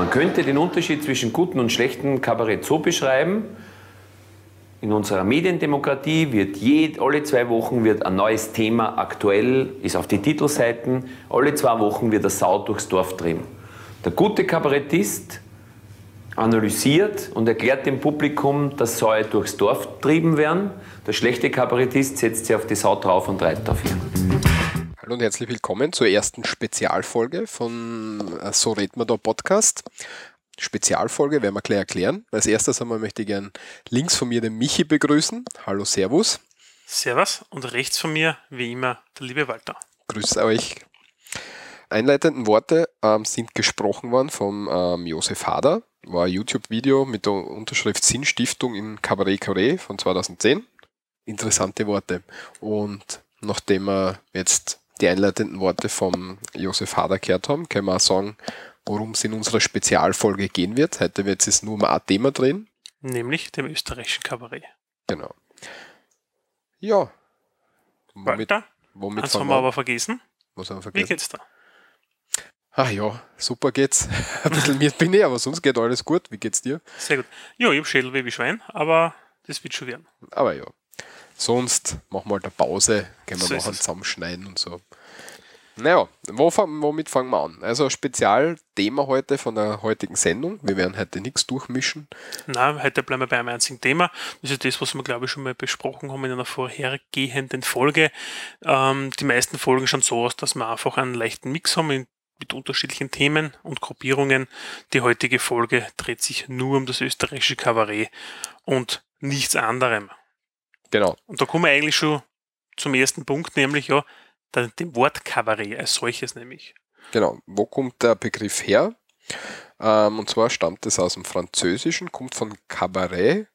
Man könnte den Unterschied zwischen guten und schlechten Kabarett so beschreiben, in unserer Mediendemokratie wird je, alle zwei Wochen wird ein neues Thema aktuell, ist auf die Titelseiten, alle zwei Wochen wird eine Sau durchs Dorf treiben. Der gute Kabarettist analysiert und erklärt dem Publikum, dass Säue durchs Dorf getrieben werden. Der schlechte Kabarettist setzt sich auf die Sau drauf und reitet auf ihr. Hallo und herzlich willkommen zur ersten Spezialfolge von äh, So redet man da Podcast. Spezialfolge werden wir gleich erklären. Als erstes einmal möchte ich gern links von mir den Michi begrüßen. Hallo, Servus. Servus und rechts von mir, wie immer, der liebe Walter. Grüß euch. Einleitenden Worte ähm, sind gesprochen worden vom ähm, Josef Hader. War ein YouTube-Video mit der Unterschrift Sinnstiftung in Cabaret Carré von 2010. Interessante Worte. Und nachdem wir jetzt die einleitenden Worte vom Josef Hader gehört haben, können wir auch sagen, worum es in unserer Spezialfolge gehen wird. Heute wird es nur um ein Thema drehen. Nämlich dem österreichischen Kabarett. Genau. Ja. Womit, Walter, womit eins haben wir aber vergessen. Was haben wir vergessen? Wie geht's da? Ach ja, super geht's. Ein bisschen mir bin ich, aber sonst geht alles gut. Wie geht's dir? Sehr gut. Ja, ich habe Schädelweh wie Schwein, aber das wird schon werden. Aber ja. Sonst machen wir halt eine Pause, gehen wir so nachher zusammenschneiden und so. Naja, wo, womit fangen wir an? Also Spezialthema heute von der heutigen Sendung. Wir werden heute nichts durchmischen. Nein, heute bleiben wir bei einem einzigen Thema. Das ist das, was wir, glaube ich, schon mal besprochen haben in einer vorhergehenden Folge. Ähm, die meisten Folgen schauen so aus, dass wir einfach einen leichten Mix haben mit unterschiedlichen Themen und Gruppierungen. Die heutige Folge dreht sich nur um das österreichische Kabarett und nichts anderem. Genau. Und da kommen wir eigentlich schon zum ersten Punkt, nämlich ja, dem Wort Kabarett als solches nämlich. Genau. Wo kommt der Begriff her? Ähm, und zwar stammt es aus dem Französischen, kommt von Kabarett.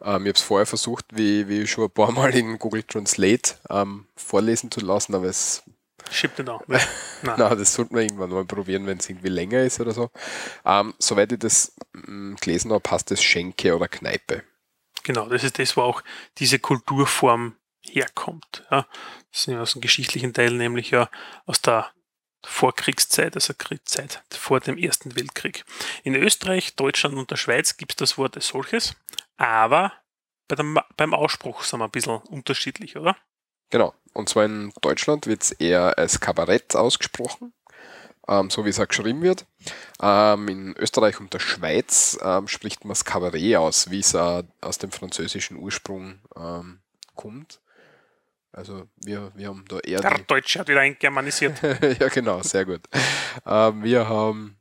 Ähm, ich habe es vorher versucht, wie, wie schon ein paar Mal in Google Translate ähm, vorlesen zu lassen, aber es Schiebt nicht an. Nein. Nein, das sollten wir irgendwann mal probieren, wenn es irgendwie länger ist oder so. Ähm, soweit ich das mh, mm, gelesen habe, passt es Schenke oder Kneipe. Genau, das ist das, wo auch diese Kulturform herkommt. Ja. Das sind aus dem geschichtlichen Teil, nämlich ja aus der Vorkriegszeit, also Kriegszeit vor dem Ersten Weltkrieg. In Österreich, Deutschland und der Schweiz gibt es das Wort als solches, aber bei dem, beim Ausspruch sind wir ein bisschen unterschiedlich, oder? Genau. Und zwar in Deutschland wird es eher als Kabarett ausgesprochen, ähm, so wie es auch geschrieben wird. Ähm, in Österreich und der Schweiz ähm, spricht man das Kabarett aus, wie es äh, aus dem französischen Ursprung ähm, kommt. Also wir, wir haben da eher. Der Deutsche hat wieder eingermanisiert. ja, genau, sehr gut. Ähm, wir haben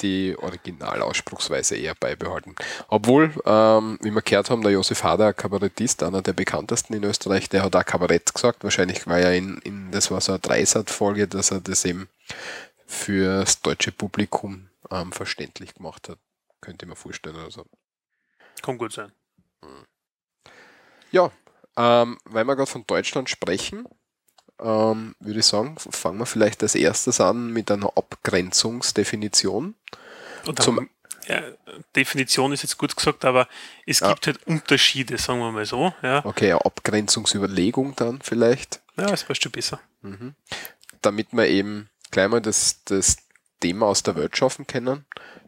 die Originalausspruchsweise eher beibehalten. Obwohl, ähm, wie wir gehört haben, der Josef Hader, Kabarettist, einer der bekanntesten in Österreich, der hat auch Kabarett gesagt. Wahrscheinlich war ja in, in das war so eine Dreisat-Folge, dass er das eben fürs deutsche Publikum ähm, verständlich gemacht hat. Könnte ich mir vorstellen oder so. Kann gut sein. Ja, ähm, weil wir gerade von Deutschland sprechen, ähm, würde ich sagen, fangen wir vielleicht als erstes an mit einer Abgrenzungsdefinition. Und Zum, ja, Definition ist jetzt gut gesagt, aber es ja. gibt halt Unterschiede, sagen wir mal so. Ja. Okay, eine Abgrenzungsüberlegung dann vielleicht. Ja, das weißt du besser. Mhm. Damit wir eben gleich mal das, das Thema aus der Welt schaffen können.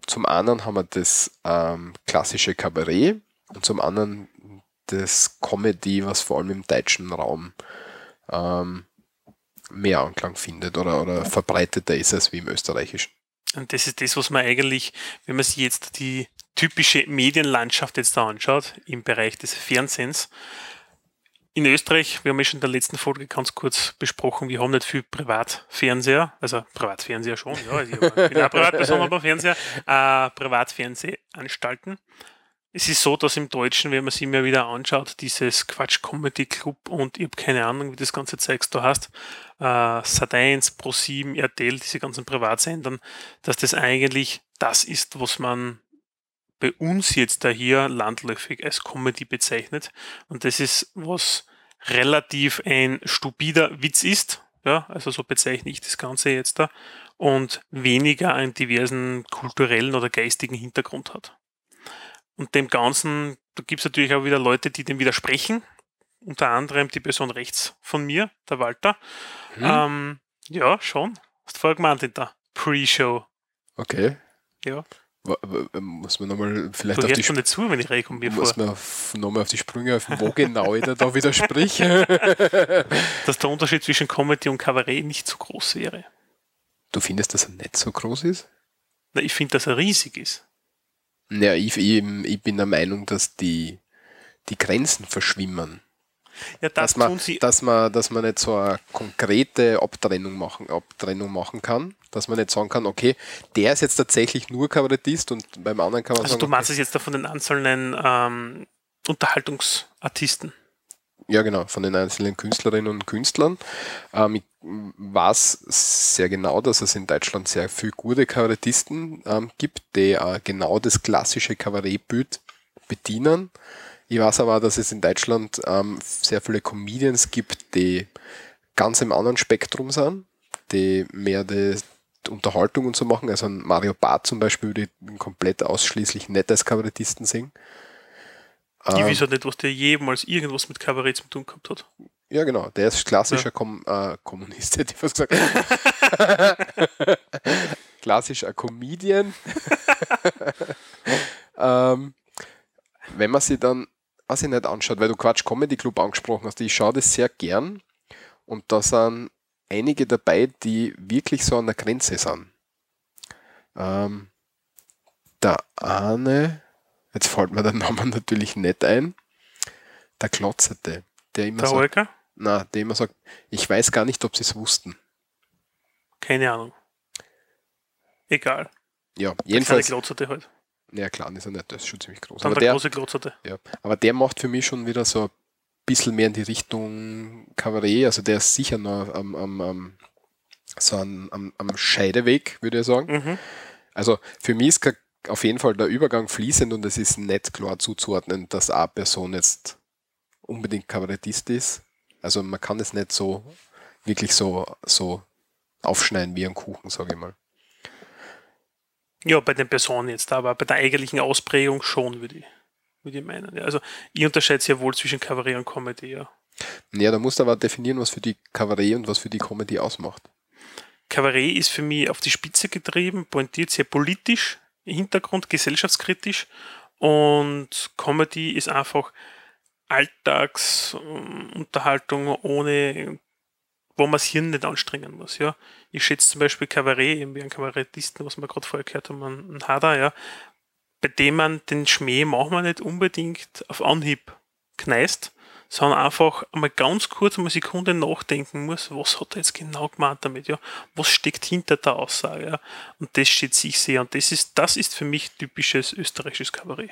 Zum einen haben wir das ähm, klassische Kabarett und zum anderen das Comedy, was vor allem im deutschen Raum ähm, mehr Anklang findet oder, oder verbreiteter ist als wie im österreichischen. Und das ist das, was man eigentlich, wenn man sich jetzt die typische Medienlandschaft jetzt da anschaut, im Bereich des Fernsehens, in Österreich, wir haben ja schon in der letzten Folge ganz kurz besprochen, wir haben nicht viel Privatfernseher, also Privatfernseher schon, ja, ich bin auch Privatperson, aber Fernseher, äh, Privatfernsehanstalten es ist so, dass im Deutschen, wenn man sich immer wieder anschaut, dieses Quatsch Comedy Club und ich habe keine Ahnung, wie das ganze Zeugs da heißt, äh, Sat1, Pro7, RTL, diese ganzen Privatsendern, dass das eigentlich das ist, was man bei uns jetzt da hier landläufig als Comedy bezeichnet. Und das ist, was relativ ein stupider Witz ist. Ja, also so bezeichne ich das Ganze jetzt da. Und weniger einen diversen kulturellen oder geistigen Hintergrund hat. Und dem Ganzen, da gibt es natürlich auch wieder Leute, die dem widersprechen. Unter anderem die Person rechts von mir, der Walter. Hm. Ähm, ja, schon. Hast du vorher gemeint in der Pre-Show. Okay. Ja. muss man nochmal vielleicht Du auf die, nicht zu, wenn ich um mir muss man nochmal auf die Sprünge helfen, wo genau ich da, da widerspreche. Dass der Unterschied zwischen Comedy und Kabarett nicht so groß wäre. Du findest, dass er nicht so groß ist? Na, ich finde, dass er riesig ist. Ja, ich, ich, ich bin der Meinung, dass die, die Grenzen verschwimmen. Ja, das dass man, tun sie. dass man, dass man nicht so eine konkrete Abtrennung machen, Abtrennung machen kann, dass man nicht sagen kann, okay, der ist jetzt tatsächlich nur Kabarettist und beim anderen kann man Also sagen, du meinst es jetzt da von den einzelnen ähm, Unterhaltungsartisten. ja genau, von den einzelnen Künstlerinnen und Künstlern. Ähm, ich weiß sehr genau, dass es in Deutschland sehr viele gute Kabarettisten ähm, gibt, die äh, genau das klassische Kabarettbild bedienen. Ich weiß aber dass es in Deutschland ähm, sehr viele Comedians gibt, die ganz im anderen Spektrum sind, die mehr die Unterhaltung und so machen. Also ein Mario Barth zum Beispiel würde komplett ausschließlich nicht als Kabarettisten singen. Ich Ähm, weiß halt nicht, was der jemals irgendwas mit Kabarett zu tun gehabt hat. Ja, genau. Der ist klassischer Kom äh, Kommunist, hätte ich fast gesagt. klassischer Comedian. ähm, wenn man sich dann, was ich nicht anschaut, weil du Quatsch Comedy Club angesprochen hast, ich schaue das sehr gern und da sind einige dabei, die wirklich so an der Grenze sind. Ähm, der eine, jetzt fällt mir der Name natürlich nicht ein, der Klotzerte, der immer Der sagt, Holger? Na, der immer sagt, ich weiß gar nicht, ob sie es wussten. Keine Ahnung. Egal. Ja, Der jedenfalls. Glotzerte halt. Ja, klar, ist er nicht, das ist schon ziemlich groß. Dann Aber der, der, große Glotzerte. ja, aber der macht für mich schon wieder so ein bisschen mehr in die Richtung Kabarett. Also der ist sicher noch am, am, am, so am, am, am Scheideweg, würde ich sagen. Mhm. Also für mich ist auf jeden Fall der Übergang fließend und es ist nicht klar zuzuordnen, dass eine Person jetzt unbedingt Kabarettist ist. Also man kann es nicht so wirklich so, so aufschneiden wie ein Kuchen, sage ich mal. Ja, bei den Personen jetzt, aber bei der eigentlichen Ausprägung schon, würde ich, würde ich meinen. Ja, also ich unterscheide sehr wohl zwischen Kabarett und Comedy, ja. Ja, da musst du aber definieren, was für die Kabarett und was für die Comedy ausmacht. Kabarett ist für mich auf die Spitze getrieben, pointiert sehr politisch, im Hintergrund gesellschaftskritisch und Comedy ist einfach Alltagsunterhaltung ohne, wo man das Hirn nicht anstrengen muss. Ja. Ich schätze zum Beispiel Kabarett, eben wie einen Kabarettisten, was wir gerade vorher gehört haben, einen Hader, ja, bei dem man den Schmäh manchmal nicht unbedingt auf Anhieb kneist, sondern einfach einmal ganz kurz eine Sekunde nachdenken muss, was hat er jetzt genau gemeint damit, ja? Was steckt hinter der Aussage, ja? Und das steht sich sehr. Und das ist, das ist für mich typisches österreichisches Kabarett.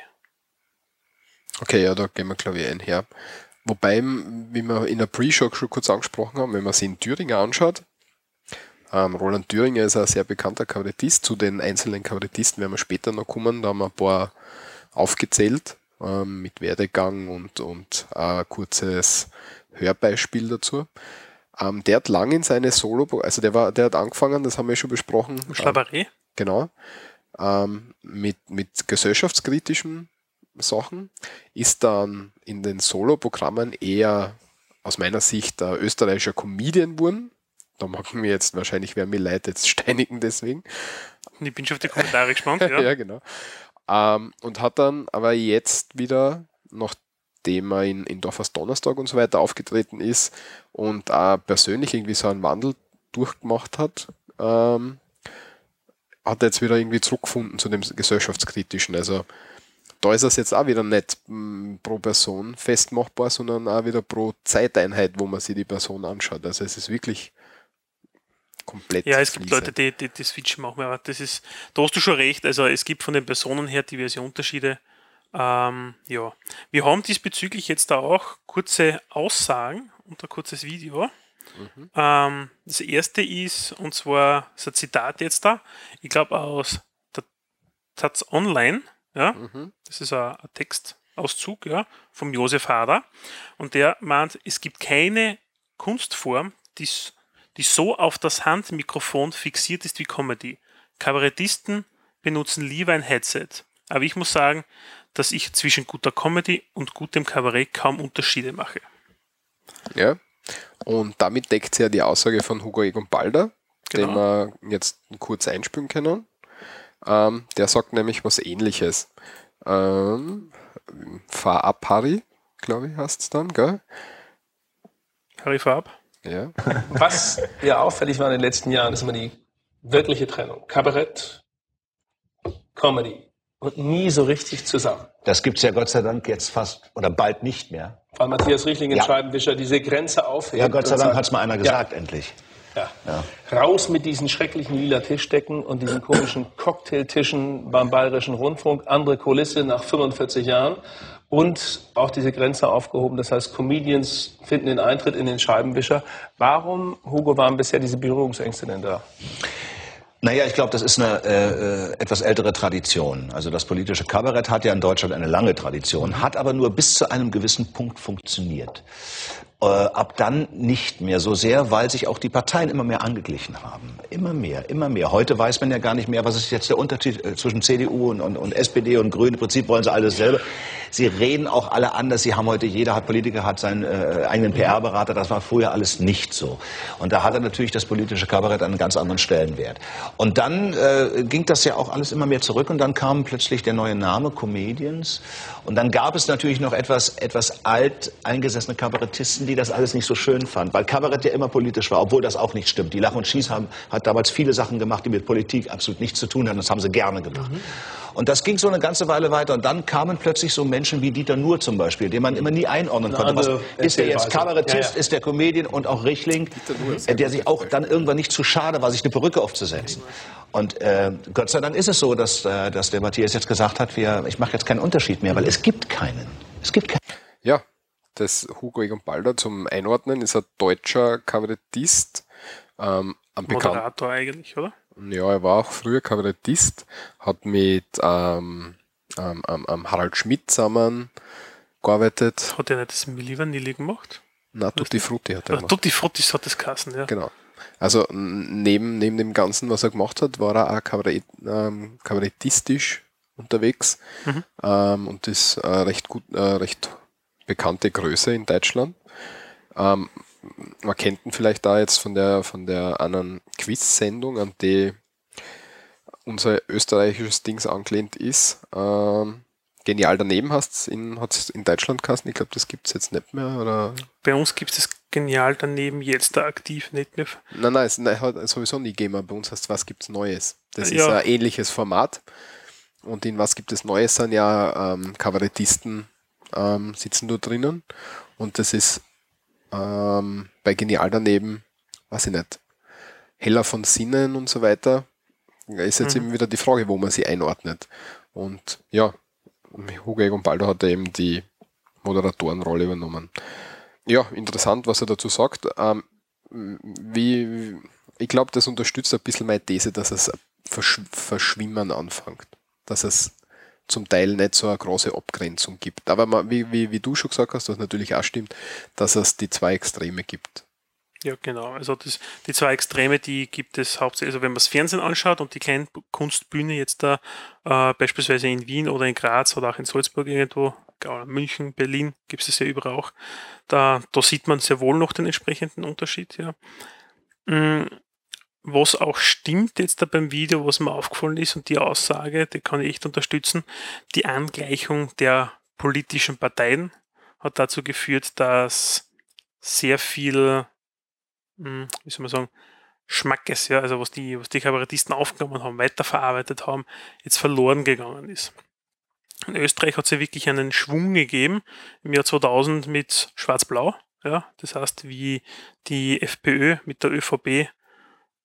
Okay, ja, da gehen wir, glaube ich, einher. Wobei, wie wir in der Pre-Show schon kurz angesprochen haben, wenn man sich in Thüringen anschaut, ähm, Roland Thüringer ist ein sehr bekannter Kabarettist. Zu den einzelnen Kabarettisten werden wir später noch kommen. Da haben wir ein paar aufgezählt ähm, mit Werdegang und, und ein kurzes Hörbeispiel dazu. Ähm, der hat lang in seine Solo, also der war, der hat angefangen, das haben wir schon besprochen. ähm, Schlaberei? Genau. Ähm, mit, mit gesellschaftskritischen Sachen ist dann in den Solo-Programmen eher aus meiner Sicht der österreichischer Comedian wurden. Da mag mir jetzt wahrscheinlich, wer mir leid jetzt steinigen deswegen. Ich bin schon auf die Kommentare gespannt, ja. Ja, genau. Ähm, und hat dann aber jetzt wieder, nachdem er in, in Dorfers Donnerstag und so weiter aufgetreten ist und auch persönlich irgendwie so einen Wandel durchgemacht hat, ähm, hat er jetzt wieder irgendwie zurückgefunden zu dem gesellschaftskritischen. Also da ist es jetzt auch wieder nicht mh, pro Person festmachbar, sondern auch wieder pro Zeiteinheit, wo man sich die Person anschaut. Also es ist wirklich komplett. Ja, es gibt. Leute, die, die, die switchen machen, aber das ist, da hast du schon recht. Also es gibt von den Personen her diverse Unterschiede. Ähm, ja, wir haben diesbezüglich jetzt da auch kurze Aussagen und ein kurzes Video. Ähm, das erste ist, und zwar ist ein Zitat jetzt da, ich glaube aus der Taz Online, ja, Mhm. das ist ein, ein Textauszug ja, vom Josef Hader. Und der meint, es gibt keine Kunstform, die, die so auf das Handmikrofon fixiert ist wie Comedy. Kabarettisten benutzen lieber ein Headset. Aber ich muss sagen, dass ich zwischen guter Comedy und gutem Kabarett kaum Unterschiede mache. Ja. Und damit deckt sie ja die Aussage von Hugo Egon Balder, den Genau. wir jetzt kurz einspielen können. Ähm, der sagt nämlich was ähnliches. Ähm, fahr ab, Harry, glaube ich, heißt es dann, gell? Harry, fahr ab. Ja. Was ja auffällig war in den letzten Jahren, ist immer die wirkliche Trennung. Kabarett, Comedy und nie so richtig zusammen. Das gibt's ja Gott sei Dank jetzt fast oder bald nicht mehr. Weil Matthias Riechling in Ja. Scheibenwischer diese Grenze aufhebt. Ja, Gott sei Dank sagt, hat's mal einer gesagt, endlich. Ja. Ja. Raus mit diesen schrecklichen lila Tischdecken und diesen komischen Cocktailtischen beim Bayerischen Rundfunk. Andere Kulisse nach 45 Jahren. Und auch diese Grenze aufgehoben. Das heißt, Comedians finden den Eintritt in den Scheibenwischer. Warum, Hugo, waren bisher diese Berührungsängste denn da? Naja, ich glaube, das ist eine äh, äh, etwas ältere Tradition. Also das politische Kabarett hat ja in Deutschland eine lange Tradition, hat aber nur bis zu einem gewissen Punkt funktioniert. Äh, ab dann nicht mehr so sehr, weil sich auch die Parteien immer mehr angeglichen haben. Immer mehr, immer mehr. Heute weiß man ja gar nicht mehr, was ist jetzt der Unterschied äh, zwischen CDU und, und, und SPD und Grünen. Im Prinzip wollen sie alles selber. Sie reden auch alle anders. Sie haben heute, jeder hat Politiker, hat seinen äh, eigenen PR-Berater. Das war früher alles nicht so. Und da hatte natürlich das politische Kabarett einen ganz anderen Stellenwert. Und dann äh, ging das ja auch alles immer mehr zurück und dann kam plötzlich der neue Name Comedians. Und dann gab es natürlich noch etwas, etwas alt eingesessene Kabarettisten, die das alles nicht so schön fanden, weil Kabarett ja immer politisch war, obwohl das auch nicht stimmt. Die Lach und Schieß haben, hat damals viele Sachen gemacht, die mit Politik absolut nichts zu tun hatten. Das haben sie gerne gemacht. Und das ging so eine ganze Weile weiter. Und dann kamen plötzlich so Menschen wie Dieter Nuhr zum Beispiel, den man immer nie einordnen Eine konnte. Was, ist der jetzt. Kabarettist, Ja, ja. ist der Comedian und auch Richtling, äh, der sich auch dann irgendwann nicht zu schade war, sich eine Perücke aufzusetzen. Und äh, Gott sei Dank ist es so, dass, äh, dass der Matthias jetzt gesagt hat, wir, ich mache jetzt keinen Unterschied mehr, weil es gibt keinen. Es gibt keinen. Ja, das Hugo Egon Balder zum Einordnen ist ein deutscher Kabarettist. Ähm, Moderator eigentlich, oder? Ja, er war auch früher Kabarettist, hat mit ähm, ähm, ähm, Harald Schmidt zusammen gearbeitet. Hat er nicht das Milli Vanilli gemacht? Na, Tutti Frutti hat er Oder gemacht. Tutti Fruttis hat das Kassen, ja. Genau. Also neben, neben dem Ganzen, was er gemacht hat, war er auch Kabarett, ähm, kabarettistisch unterwegs Mhm. ähm, und ist äh, recht gut, äh, recht bekannte Größe in Deutschland. Ähm, man kennt ihn vielleicht da jetzt von der von der anderen Quiz-Sendung, an die unser österreichisches Dings angelehnt ist. Ähm, Genial daneben hast in, hat's in Deutschland geheißen. Ich glaube, das gibt es jetzt nicht mehr. Oder? Bei uns gibt es das genial daneben jetzt da aktiv nicht mehr. Nein, nein, es nein, hat sowieso nie gegeben. Bei uns heißt was gibt's Neues. Das ist Ja. ein ähnliches Format. Und in was gibt es Neues sind ja ähm, Kabarettisten ähm, sitzen da drinnen. Und das ist ähm, bei Genial daneben, weiß ich nicht, heller von Sinnen und so weiter. Ist jetzt Mhm. eben wieder die Frage, wo man sie einordnet. Und ja, Hugo Egon Balder hat eben die Moderatorenrolle übernommen. Ja, interessant, was er dazu sagt. Ähm, wie, ich glaube, das unterstützt ein bisschen meine These, dass es Versch Verschwimmen anfängt. Dass es zum Teil nicht so eine große Abgrenzung gibt. Aber man, wie, wie, wie du schon gesagt hast, was natürlich auch stimmt, dass es die zwei Extreme gibt. Ja, genau. Also das, die zwei Extreme, die gibt es hauptsächlich, also wenn man das Fernsehen anschaut und die kleinen Kunstbühne jetzt da äh, beispielsweise in Wien oder in Graz oder auch in Salzburg irgendwo, München, Berlin, gibt es ja überall auch, da, da sieht man sehr wohl noch den entsprechenden Unterschied, ja. Mm, Was auch stimmt jetzt da beim Video, was mir aufgefallen ist und die Aussage, die kann ich echt unterstützen, die Angleichung der politischen Parteien hat dazu geführt, dass sehr viel mh, wie soll man sagen, Schmackes, ja, also was die, was die Kabarettisten aufgenommen haben, weiterverarbeitet haben, jetzt verloren gegangen ist. In Österreich hat es ja wirklich einen Schwung gegeben im Jahr 2000 mit Schwarz-Blau, ja, das heißt, wie die FPÖ mit der ÖVP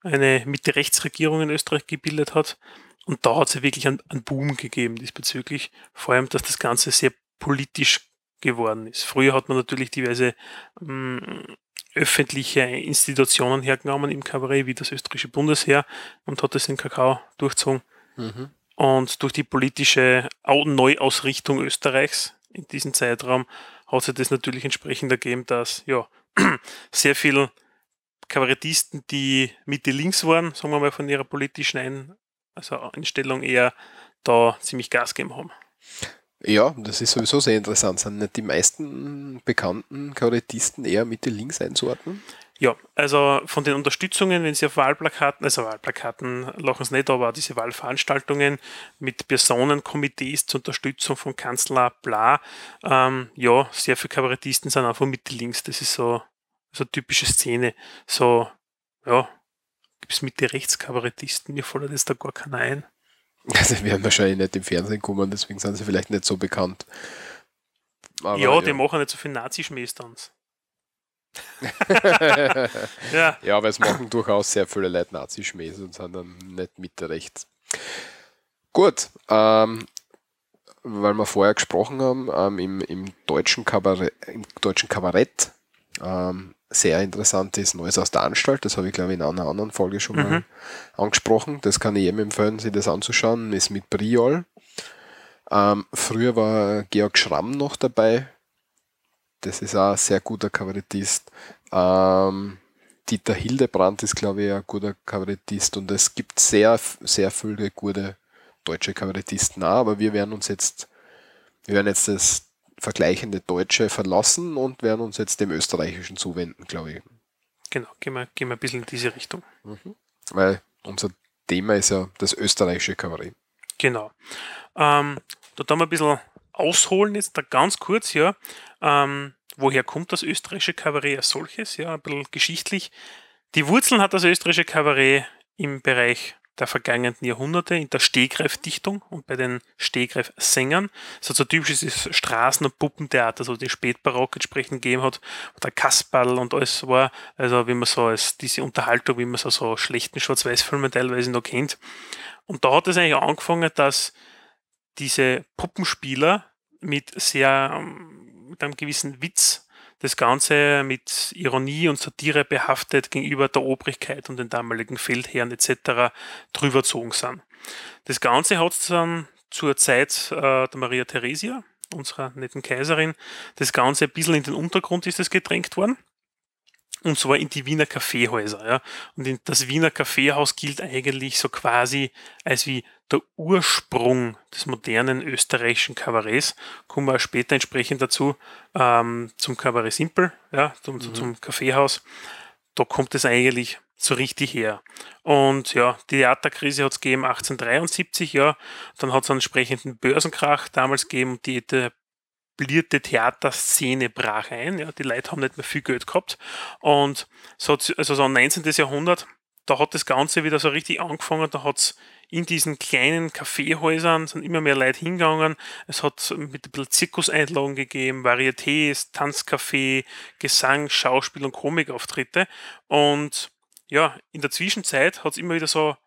eine Mitte-Rechts-Regierung in Österreich gebildet hat. Und da hat es ja wirklich einen, einen Boom gegeben diesbezüglich, vor allem, dass das Ganze sehr politisch geworden ist. Früher hat man natürlich diverse mh, öffentliche Institutionen hergenommen im Kabarett, wie das österreichische Bundesheer, und hat das in Kakao durchzogen. Und durch die politische Au- Neuausrichtung Österreichs in diesem Zeitraum hat sich das natürlich entsprechend ergeben, dass ja sehr viele Kabarettisten, die Mitte links waren, sagen wir mal von ihrer politischen Ein also Einstellung eher da ziemlich Gas gegeben haben. Ja, das ist sowieso sehr interessant. Sind nicht die meisten bekannten Kabarettisten eher Mitte links einzuordnen? Ja, also von den Unterstützungen, wenn Sie auf Wahlplakaten, also Wahlplakaten lachen es nicht, aber diese Wahlveranstaltungen mit Personenkomitees zur Unterstützung von Kanzler Bla, ähm, ja, sehr viele Kabarettisten sind einfach Mitte links. Das ist so, so typische Szene. So, ja, gibt es Mitte rechts Kabarettisten, mir fällt jetzt da gar keiner ein. Also die werden wahrscheinlich nicht im Fernsehen kommen, deswegen sind sie vielleicht nicht so bekannt. Aber, ja, ja, die machen nicht so viel Nazischmäß dann. ja. ja, aber es machen durchaus sehr viele Leute Nazischmäß und sind dann nicht Mitte rechts. Gut, ähm, weil wir vorher gesprochen haben, ähm, im, im, deutschen Kabarett, im deutschen Kabarett ähm, sehr interessant ist Neues aus der Anstalt. Das habe ich, glaube ich, in einer anderen Folge schon mhm. mal angesprochen. Das kann ich jedem empfehlen, sich das anzuschauen. Ist mit Briol. Ähm, früher war Georg Schramm noch dabei. Das ist auch ein sehr guter Kabarettist. Ähm, Dieter Hildebrand ist, glaube ich, ein guter Kabarettist. Und es gibt sehr, sehr viele gute deutsche Kabarettisten auch. Aber wir werden uns jetzt, wir werden jetzt das vergleichende Deutsche verlassen und werden uns jetzt dem Österreichischen zuwenden, glaube ich. Genau, gehen wir, gehen wir ein bisschen in diese Richtung. Mhm. Weil unser Thema ist ja das österreichische Kabarett. Genau. Ähm, da haben wir ein bisschen ausholen jetzt da ganz kurz, ja. Ähm, woher kommt das österreichische Kabarett als solches? Ja, ein bisschen geschichtlich. Die Wurzeln hat das österreichische Kabarett im Bereich der vergangenen Jahrhunderte in der Stehgreifdichtung und bei den Stehgreifsängern. Das so typisches Straßen- und Puppentheater, so die Spätbarock entsprechend gegeben hat, der Kasperl und alles war, also wie man so als diese Unterhaltung, wie man so, so schlechten Schwarz-Weiß-Filmen teilweise noch kennt. Und da hat es eigentlich angefangen, dass diese Puppenspieler mit sehr, mit einem gewissen Witz das Ganze mit Ironie und Satire behaftet gegenüber der Obrigkeit und den damaligen Feldherren etc. drüberzogen sind. Das Ganze hat es dann zur Zeit äh, der Maria Theresia, unserer netten Kaiserin, das Ganze ein bisschen in den Untergrund ist es gedrängt worden. Und zwar in die Wiener Kaffeehäuser. Ja. Und das Wiener Kaffeehaus gilt eigentlich so quasi als wie der Ursprung des modernen österreichischen Kabarets. Kommen wir später entsprechend dazu ähm, zum Kabarett Simple, ja, zum, mhm. zum Kaffeehaus. Da kommt es eigentlich so richtig her. Und ja, die Theaterkrise hat es gegeben 1873, ja. Dann hat es einen entsprechenden Börsenkrach damals gegeben die etablierte Theaterszene brach ein. Ja. Die Leute haben nicht mehr viel Geld gehabt. Und so, also so 19. Jahrhundert, da hat das Ganze wieder so richtig angefangen. Da hat es in diesen kleinen Kaffeehäusern sind immer mehr Leute hingegangen. Es hat mit ein bisschen Zirkuseinlagen gegeben, Varietés, Tanzcafé, Gesang, Schauspiel und Komikauftritte. Und ja, in der Zwischenzeit hat es immer wieder so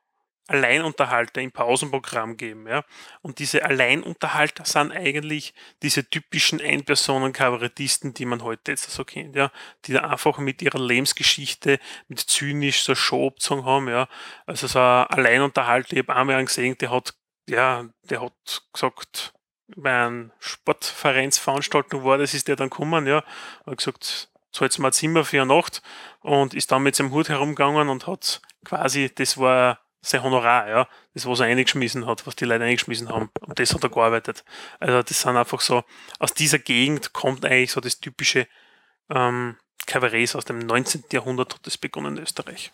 Alleinunterhalter im Pausenprogramm geben. Ja? Und diese Alleinunterhalter sind eigentlich diese typischen Ein-Personen-Kabarettisten, die man heute jetzt so kennt, ja? die da einfach mit ihrer Lebensgeschichte, mit zynisch so Show haben. Ja? Also so ein Alleinunterhalter, ich habe einmal einen gesehen, der hat, ja, der hat gesagt, bei einer Sportvereinsveranstaltung war, das ist der dann gekommen, ja, hat gesagt, zahlt mal Zimmer für eine Nacht und ist dann mit seinem Hut herumgegangen und hat quasi, das war sein Honorar, ja, das, was er eingeschmissen hat, was die Leute eingeschmissen haben. Und das hat er gearbeitet. Also das sind einfach so, aus dieser Gegend kommt eigentlich so das typische ähm, Kabarett aus dem 19. Jahrhundert hat das begonnen in Österreich.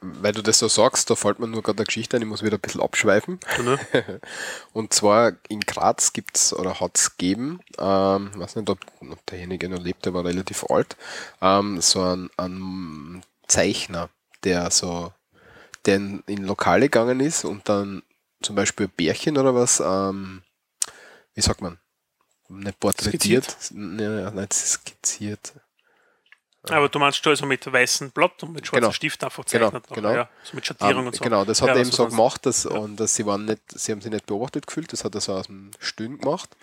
Weil du das so sagst, da fällt mir nur gerade eine Geschichte ein, ich muss wieder ein bisschen abschweifen. Ja, Und zwar in Graz gibt es oder hat es gegeben, ähm, ich weiß nicht, ob, ob derjenige noch lebt, der war relativ alt, ähm, so ein, ein Zeichner, der so der in, in Lokale gegangen ist und dann zum Beispiel Bärchen oder was, ähm, wie sagt man, nicht porträtiert, ne, nicht skizziert. Aber du meinst du also mit weißem Blatt und mit schwarzem genau. Stift einfach genau, zeichnet genau, genau. Ja, so mit Schattierung um, und so. Genau, das hat ja, er eben so gemacht, dass, ja. und dass sie waren nicht, sie haben sich nicht beobachtet gefühlt, das hat er so aus dem Stillen gemacht.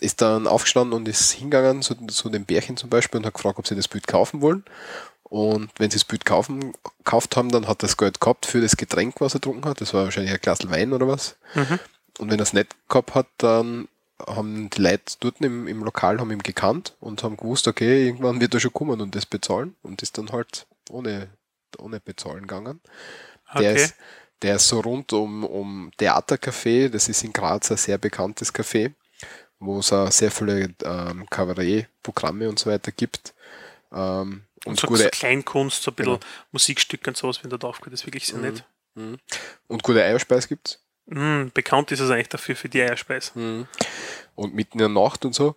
Ist dann aufgestanden und ist hingegangen zu, zu dem Bärchen zum Beispiel und hat gefragt, ob sie das Bild kaufen wollen. Und wenn sie das Bild kaufen, gekauft haben, dann hat er das Geld gehabt für das Getränk, was er getrunken hat. Das war wahrscheinlich ein Glas Wein oder was. Mhm. Und wenn er es nicht gehabt hat, dann haben die Leute dort im, im Lokal haben ihn gekannt und haben gewusst, okay, irgendwann wird er schon kommen und das bezahlen und ist dann halt ohne, ohne bezahlen gegangen. Okay. Der, ist, der ist so rund um, um Theatercafé, das ist in Graz ein sehr bekanntes Café, wo es auch sehr viele ähm, Kabarett-Programme und so weiter gibt. Ähm, Und, so, so Kleinkunst, so ein bisschen genau. Musikstücke und sowas, wenn dort aufgeht, ist wirklich sehr mhm. nett. Mhm. Und gute Eierspeis gibt's? Mhm, bekannt ist es eigentlich dafür, für die Eierspeis. Mhm. Und mitten in der Nacht und so.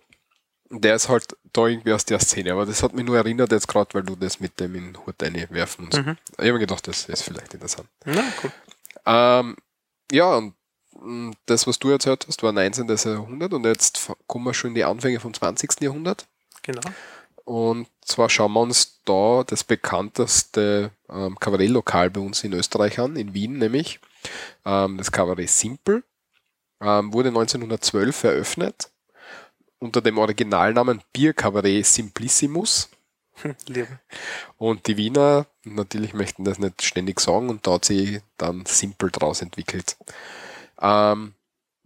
Der ist halt da irgendwie aus der Szene, aber das hat mich nur erinnert jetzt gerade, weil du das mit dem in den Hut werfen und so. Mhm. Ich habe mir gedacht, das ist vielleicht interessant. Na, cool. Ähm, ja, und mm, das, was du erzählt hast, war 19. Jahrhundert und jetzt kommen wir schon in die Anfänge vom 20. Jahrhundert. Genau. Und zwar schauen wir uns da das bekannteste ähm, Kabarettlokal bei uns in Österreich an, in Wien nämlich. Ähm, das Kabarett Simple ähm, wurde 1912 eröffnet unter dem Originalnamen Bierkabarett Simplissimus. Liebe. Und die Wiener natürlich möchten das nicht ständig sagen und da hat sie dann Simple draus entwickelt. Ähm,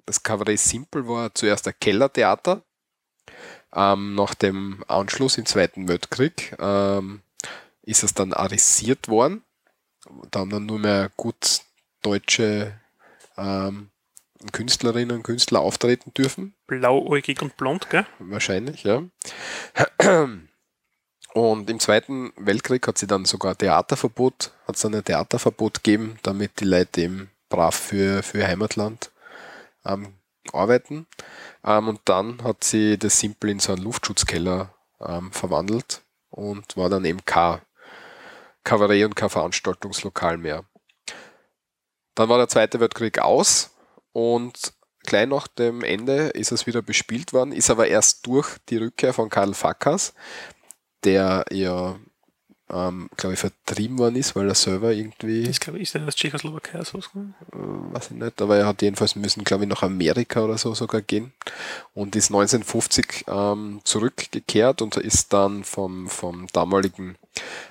das Kabarett Simple war zuerst ein Kellertheater. Ähm, nach dem Anschluss im Zweiten Weltkrieg ähm, ist es dann arisiert worden. Da haben dann nur mehr gut deutsche ähm, Künstlerinnen und Künstler auftreten dürfen. Blauäugig und blond, gell? Wahrscheinlich, ja. Und im Zweiten Weltkrieg hat sie dann sogar Theaterverbot, hat es ein Theaterverbot gegeben, damit die Leute eben brav für, für Heimatland ähm, arbeiten. Ähm, und dann hat sie das Simple in so einen Luftschutzkeller ähm, verwandelt und war dann eben kein Kabarett und kein Veranstaltungslokal mehr. Dann war der Zweite Weltkrieg aus und gleich nach dem Ende ist es wieder bespielt worden, ist aber erst durch die Rückkehr von Karl Fackers, der ja, ähm, glaube ich, vertrieben worden ist, weil er selber irgendwie. Ich glaube, ist er aus Tschechoslowakei rausgekommen? Äh, weiß ich nicht, aber er hat jedenfalls müssen, glaube ich, nach Amerika oder so sogar gehen und ist 1950 ähm, zurückgekehrt und ist dann vom, vom damaligen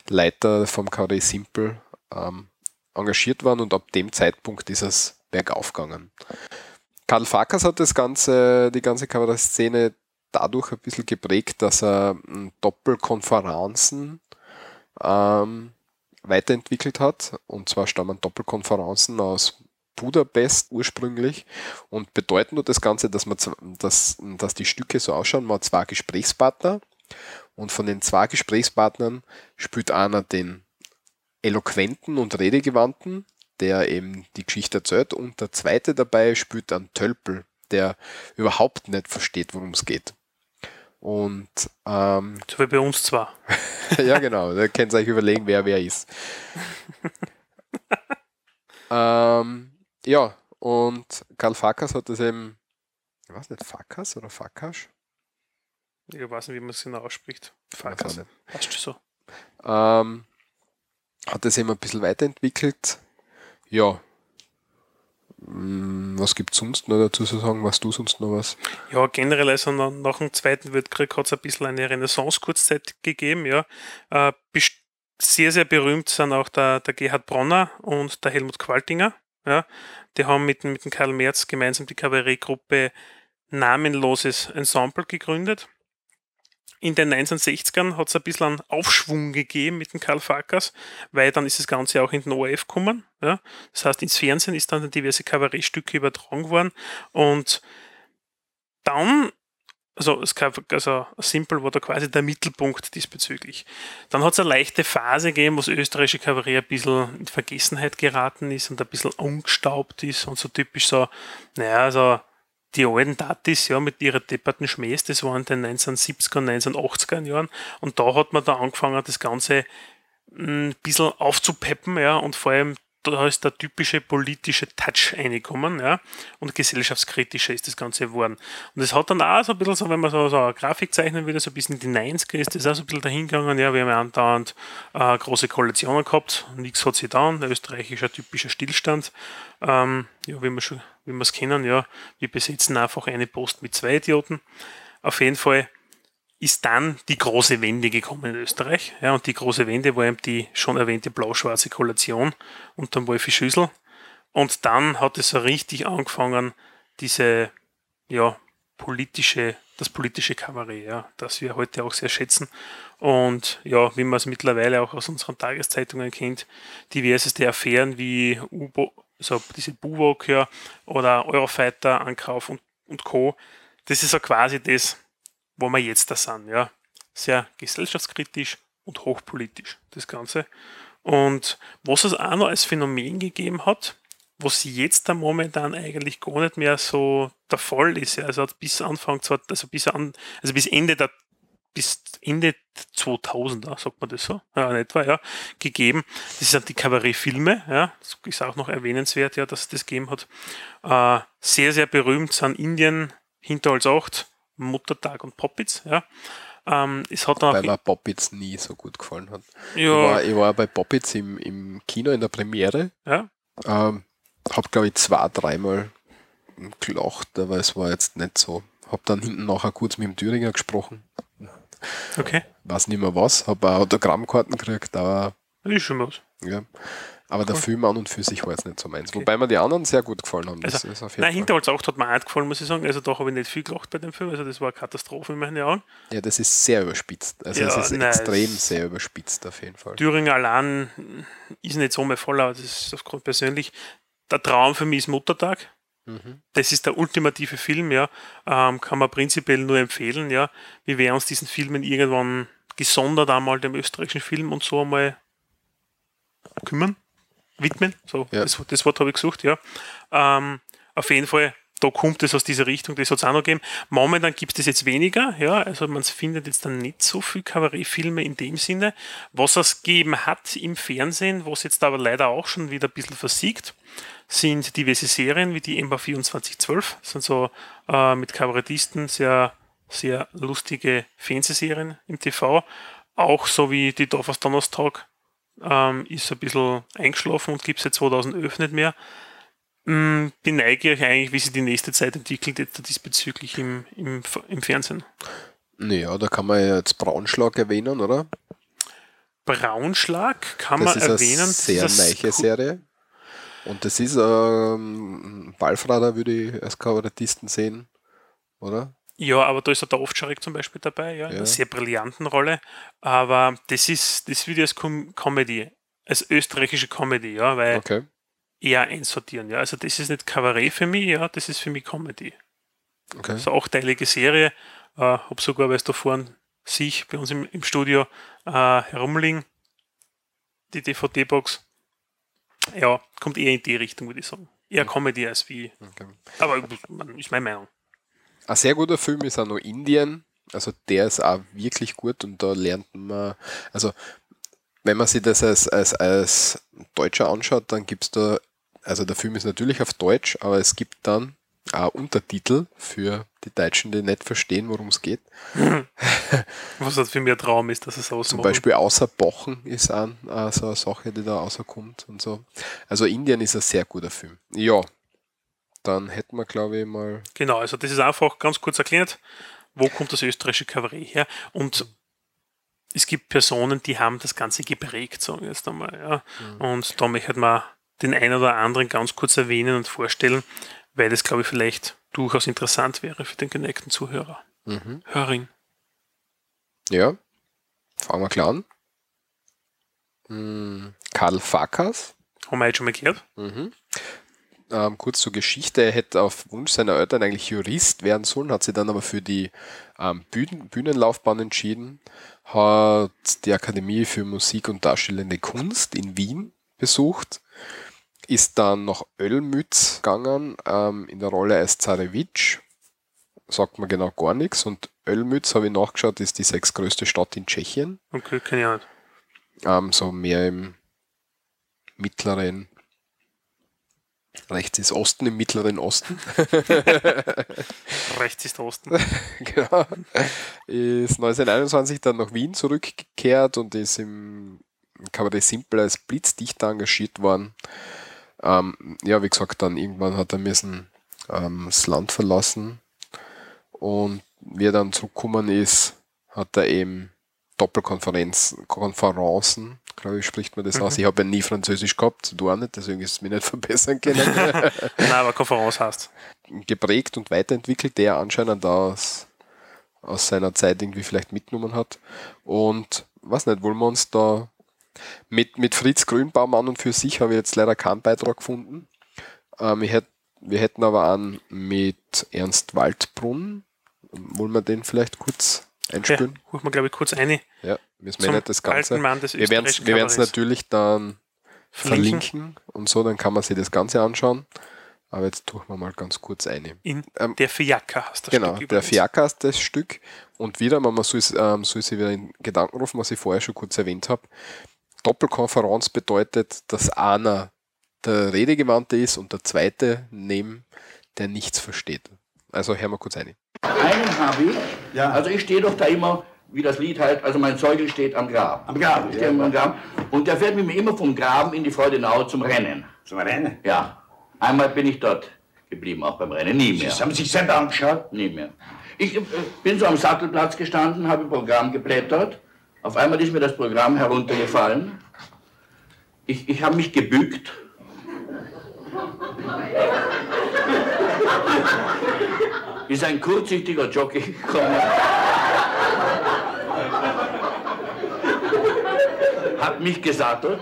Leiter vom KD Simple ähm, engagiert worden und ab dem Zeitpunkt ist es bergauf gegangen. Karl Farkas hat das ganze, die ganze Kabarettszene dadurch ein bisschen geprägt, dass er hm, Doppelkonferenzen ähm, weiterentwickelt hat. Und zwar stammen Doppelkonferenzen aus Budapest ursprünglich und bedeuten nur das Ganze, dass, man, dass, dass die Stücke so ausschauen. Man hat zwei Gesprächspartner und von den zwei Gesprächspartnern spielt einer den eloquenten und redegewandten, der eben die Geschichte erzählt, und der zweite dabei spielt einen Tölpel, der überhaupt nicht versteht, worum es geht. Und ähm, so wie bei uns zwar. ja, genau. Da könnt ihr euch überlegen, wer wer ist. ähm, ja, und Karl Fakas hat das eben, ich weiß nicht, Fakas oder Fakas? Ich weiß nicht, wie man es genau ausspricht. Fakas. Passt schon so. Ähm, hat das eben ein bisschen weiterentwickelt. Ja. Mm, was gibt es sonst noch dazu zu sagen? Was du sonst noch was? Ja, generell, also nach, dem Zweiten Weltkrieg hat es ein bisschen eine Renaissance-Kurzzeit gegeben. Ja. Äh, sehr, sehr berühmt sind auch der, der Gerhard Bronner und der Helmut Qualtinger. Ja. Die haben mit, mit dem Karl Merz gemeinsam die Kabarettgruppe Namenloses Ensemble gegründet in den 1960ern hat es ein bisschen einen Aufschwung gegeben mit dem Karl Farkas, weil dann ist das Ganze auch in den ORF gekommen. Ja. Das heißt, ins Fernsehen ist dann diverse Kabarettstücke übertragen worden und dann, also, es gab, also Simple war da quasi der Mittelpunkt diesbezüglich. Dann hat es eine leichte Phase gegeben, wo das österreichische Kabarett ein bisschen in Vergessenheit geraten ist und ein bisschen umgestaubt ist und so typisch so, naja, also die alten Datis, ja, mit ihrer depperten Schmähs, das waren in den 1970er und 1980er Jahren. Und da hat man da angefangen, das Ganze ein mm, bisschen aufzupeppen, ja, und vor allem da ist der typische politische Touch reingekommen, ja, und gesellschaftskritischer ist das Ganze geworden. Und es hat dann auch so ein bisschen so, wenn man so, so eine Grafik zeichnen würde, so ein bisschen die 90er ist das auch so ein bisschen dahingegangen, ja, wir haben ja andauernd äh, große Koalitionen gehabt, nichts hat sich getan, der österreichische typischer Stillstand, ähm, ja, wie wir schon, wie wir es kennen, ja, wir besetzen einfach eine Post mit zwei Idioten. Auf jeden Fall ist dann die große Wende gekommen in Österreich. Ja, und die große Wende war eben die schon erwähnte blau-schwarze Koalition unter Wolfi Schüssel. Und dann hat es so richtig angefangen, diese ja, politische, das politische Kabarett, ja, das wir heute auch sehr schätzen. Und ja, wie man es mittlerweile auch aus unseren Tageszeitungen kennt, diverseste Affären wie U-Boot, so diese Buwok ja, oder Eurofighter, Ankauf und, und Co. Das ist so quasi das, wo wir jetzt da sind. Ja. Sehr gesellschaftskritisch, und hochpolitisch, das Ganze. Und was es auch noch als Phänomen gegeben hat, was jetzt da momentan eigentlich gar nicht mehr so der Fall ist. Ja. Also bis Anfang, also bis, an, also bis Ende der bis Ende 2000er, sagt man das so, ja, in etwa, ja, gegeben. Das sind die Kabarettfilme, ja, das ist auch noch erwähnenswert, ja, dass es das gegeben hat. Äh, sehr, sehr berühmt sind Indien, Hinterhals 8, Muttertag und Poppits, ja. Ähm, es hat Weil mir Poppits nie so gut gefallen hat. Ja. Ich, war, ich war bei Poppits im, im Kino in der Premiere. Ja. Ähm, hab, glaube ich, zwei, dreimal gelacht, aber es war jetzt nicht so. Hab dann hinten nachher kurz mit dem Thüringer gesprochen. Okay. Weiß nicht mehr was, hab auch Autogrammkarten gekriegt, aber. Ist schon was. Ja. Aber cool. der Film an und für sich war jetzt nicht so meins. Okay. Wobei mir die anderen sehr gut gefallen haben. Das also, ist auf jeden nein, Hinterholz 8 hat mir auch gefallen, muss ich sagen. Also da habe ich nicht viel gelacht bei dem Film. Also das war eine Katastrophe in meinen Augen. Ja, das ist sehr überspitzt. Also ja, es ist nein, extrem sehr überspitzt auf jeden Fall. Thüringer allein ist nicht so mehr voll, aber das ist aufgrund persönlich. Der Traum für mich ist Muttertag. Mhm. Das ist der ultimative Film, ja. Ähm, kann man prinzipiell nur empfehlen, ja. Wir werden uns diesen Filmen irgendwann gesondert einmal dem österreichischen Film und so einmal kümmern widmen. So, ja. das, das, Wort habe ich gesucht, ja. Ähm, auf jeden Fall, da kommt es aus dieser Richtung, das hat es auch noch gegeben. Momentan gibt es das jetzt weniger, ja, also man findet jetzt dann nicht so viel Kabarettfilme in dem Sinne. Was es gegeben hat im Fernsehen, was jetzt aber leider auch schon wieder ein bisschen versiegt, sind diverse Serien wie die EMBA 2412, das sind so äh, mit Kabarettisten sehr, sehr lustige Fernsehserien im TV. Auch so wie die Dorfers Donnerstag ähm, ist ein bisschen eingeschlafen und gibt es seit 2011 nicht mehr. Hm, bin neugierig eigentlich, wie sich die nächste Zeit entwickelt jetzt diesbezüglich im, im, im Fernsehen. Naja, da kann man jetzt Braunschlag erwähnen, oder? Braunschlag kann das man ist erwähnen. Eine sehr neiche Serie. Und das ist ähm, Ballfrader würde ich als Kabarettisten sehen, oder? Ja, aber da ist der Ovtcharek zum Beispiel dabei, ja, in einer sehr brillanten Rolle. Aber das ist, das würde ich als Com Comedy, als österreichische Comedy, ja, weil okay. eher einsortieren, ja. Also das ist nicht Kabarett für mich, ja, das ist für mich Comedy. Okay. Also achteilige Serie, äh, habe sogar, weil es da vorne sich bei uns im, im Studio äh, herumliegen, die DVD-Box. Ja, kommt eher in die Richtung, würde ich sagen. Eher Comedy als wie. Okay. Aber ist meine Meinung. Ein sehr guter Film ist auch noch Indien. Also der ist auch wirklich gut und da lernt man, also wenn man sich das als, als, als Deutscher anschaut, dann gibt es da, also der Film ist natürlich auf Deutsch, aber es gibt dann auch Untertitel für die Deutschen, die nicht verstehen, worum es geht. Was das für mich ein Traum ist, dass es ausmacht. Zum Beispiel außer Bochen ist auch so eine Sache, die da rauskommt und so. Also Indien ist ein sehr guter Film. Ja, dann hätten wir, glaube ich, mal. Genau, also das ist einfach ganz kurz erklärt, wo kommt das österreichische Kabarett her? Und es gibt Personen, die haben das Ganze geprägt, sagen wir jetzt einmal. Ja. Mhm. Und da möchte man den einen oder anderen ganz kurz erwähnen und vorstellen, weil das, glaube ich, vielleicht durchaus interessant wäre für den geneigten Zuhörer. Mhm. Hörerin. Ja, fangen wir klar an. Mhm. Karl Fakas. Haben wir jetzt schon mal gehört. Mhm ähm, kurz zur Geschichte, er hätte auf Wunsch seiner Eltern eigentlich Jurist werden sollen, hat sich dann aber für die ähm, Bühnen, Bühnenlaufbahn entschieden, hat die Akademie für Musik und Darstellende Kunst in Wien besucht, ist dann nach Ölmütz gegangen, ähm, in der Rolle als Zarewitsch, sagt man genau gar nichts, und Ölmütz, habe ich nachgeschaut, ist die sechstgrößte Stadt in Tschechien. Okay, keine Ahnung. Ähm, so mehr im mittleren Rechts ist Osten im Mittleren Osten. Rechts ist Osten. genau. Ist 1921 dann nach Wien zurückgekehrt und ist im Kabarett Simple als Blitzdichter engagiert worden. Ähm, ja, wie gesagt, dann irgendwann hat er müssen ähm, das Land verlassen und wie er dann zurückgekommen ist, hat er eben Doppelkonferenzen, Konferenzen glaube ich, spricht man das mhm. aus. Ich habe ja nie Französisch gehabt, du auch nicht, deswegen ist es mir nicht verbessern können. Nein, aber Konferenz heißt. Geprägt und weiterentwickelt, der anscheinend aus, aus seiner Zeit irgendwie vielleicht mitgenommen hat. Und was nicht, wollen wir uns da mit, mit Fritz Grünbaum an und für sich habe ich jetzt leider keinen Beitrag gefunden. Ähm, ich hätt, wir hätten aber einen mit Ernst Waldbrunn. Wollen wir den vielleicht kurz einspielen. Ja, wir, glaube ich, kurz eine. Ja, müssen wir nicht das Ganze. Wir werden es natürlich dann verlinken. verlinken. und so, dann kann man sich das Ganze anschauen. Aber jetzt tun wir mal ganz kurz eine. In ähm, der Fiaker hast das Genau, Stück der Fiaker hast das Stück. Und wieder, man soll, ähm, soll sich wieder in Gedanken rufen, was ich vorher schon kurz erwähnt habe. Doppelkonferenz bedeutet, dass einer der Redegewandte ist und der zweite neben, der nichts versteht. Also hören wir kurz eine. Einen habe ich. Ja. Also ich stehe doch da immer, wie das Lied halt, also mein Zeugel steht am Grab. Am Grab. Ich ja. am Grab. Und der fährt mit mir immer vom Graben in die Freudenau zum Rennen. Zum Rennen? Ja. Einmal bin ich dort geblieben, auch beim Rennen. Nie mehr. Sie haben sich selber angeschaut? Nie mehr. Ich äh, bin so am Sattelplatz gestanden, habe im Programm geblättert. Auf einmal ist mir das Programm heruntergefallen. Ich, ich habe mich gebückt. Ist ein kurzsichtiger Jockey gekommen. Hat mich gesattelt.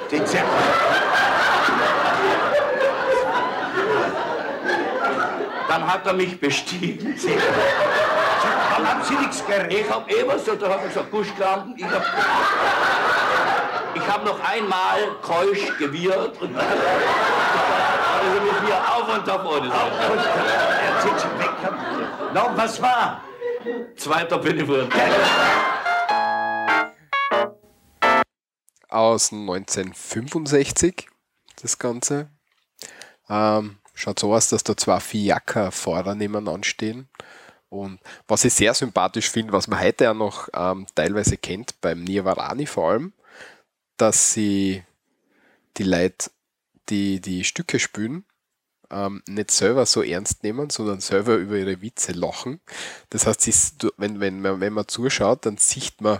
Dann hat er mich bestiegen. Dann haben Sie nichts geredet. Ich habe immer so, da hat er gesagt, Buschkrampen. Ich habe ich hab noch einmal keusch gewirrt und dann also mit mir auf und davon. Er zieht sich weg. No, was war? Zweiter Pinnewurm. Aus 1965 das Ganze. Ähm, schaut so aus, dass da zwei Fiaker-Fahrer nebeneinander stehen. Und was ich sehr sympathisch finde, was man heute ja noch ähm, teilweise kennt, beim Nirvarani vor allem, dass sie die Leute, die die Stücke spielen, ähm, nicht selber so ernst nehmen, sondern selber über ihre Witze lachen. Das heißt, wenn, wenn, man, wenn man zuschaut, dann sieht man,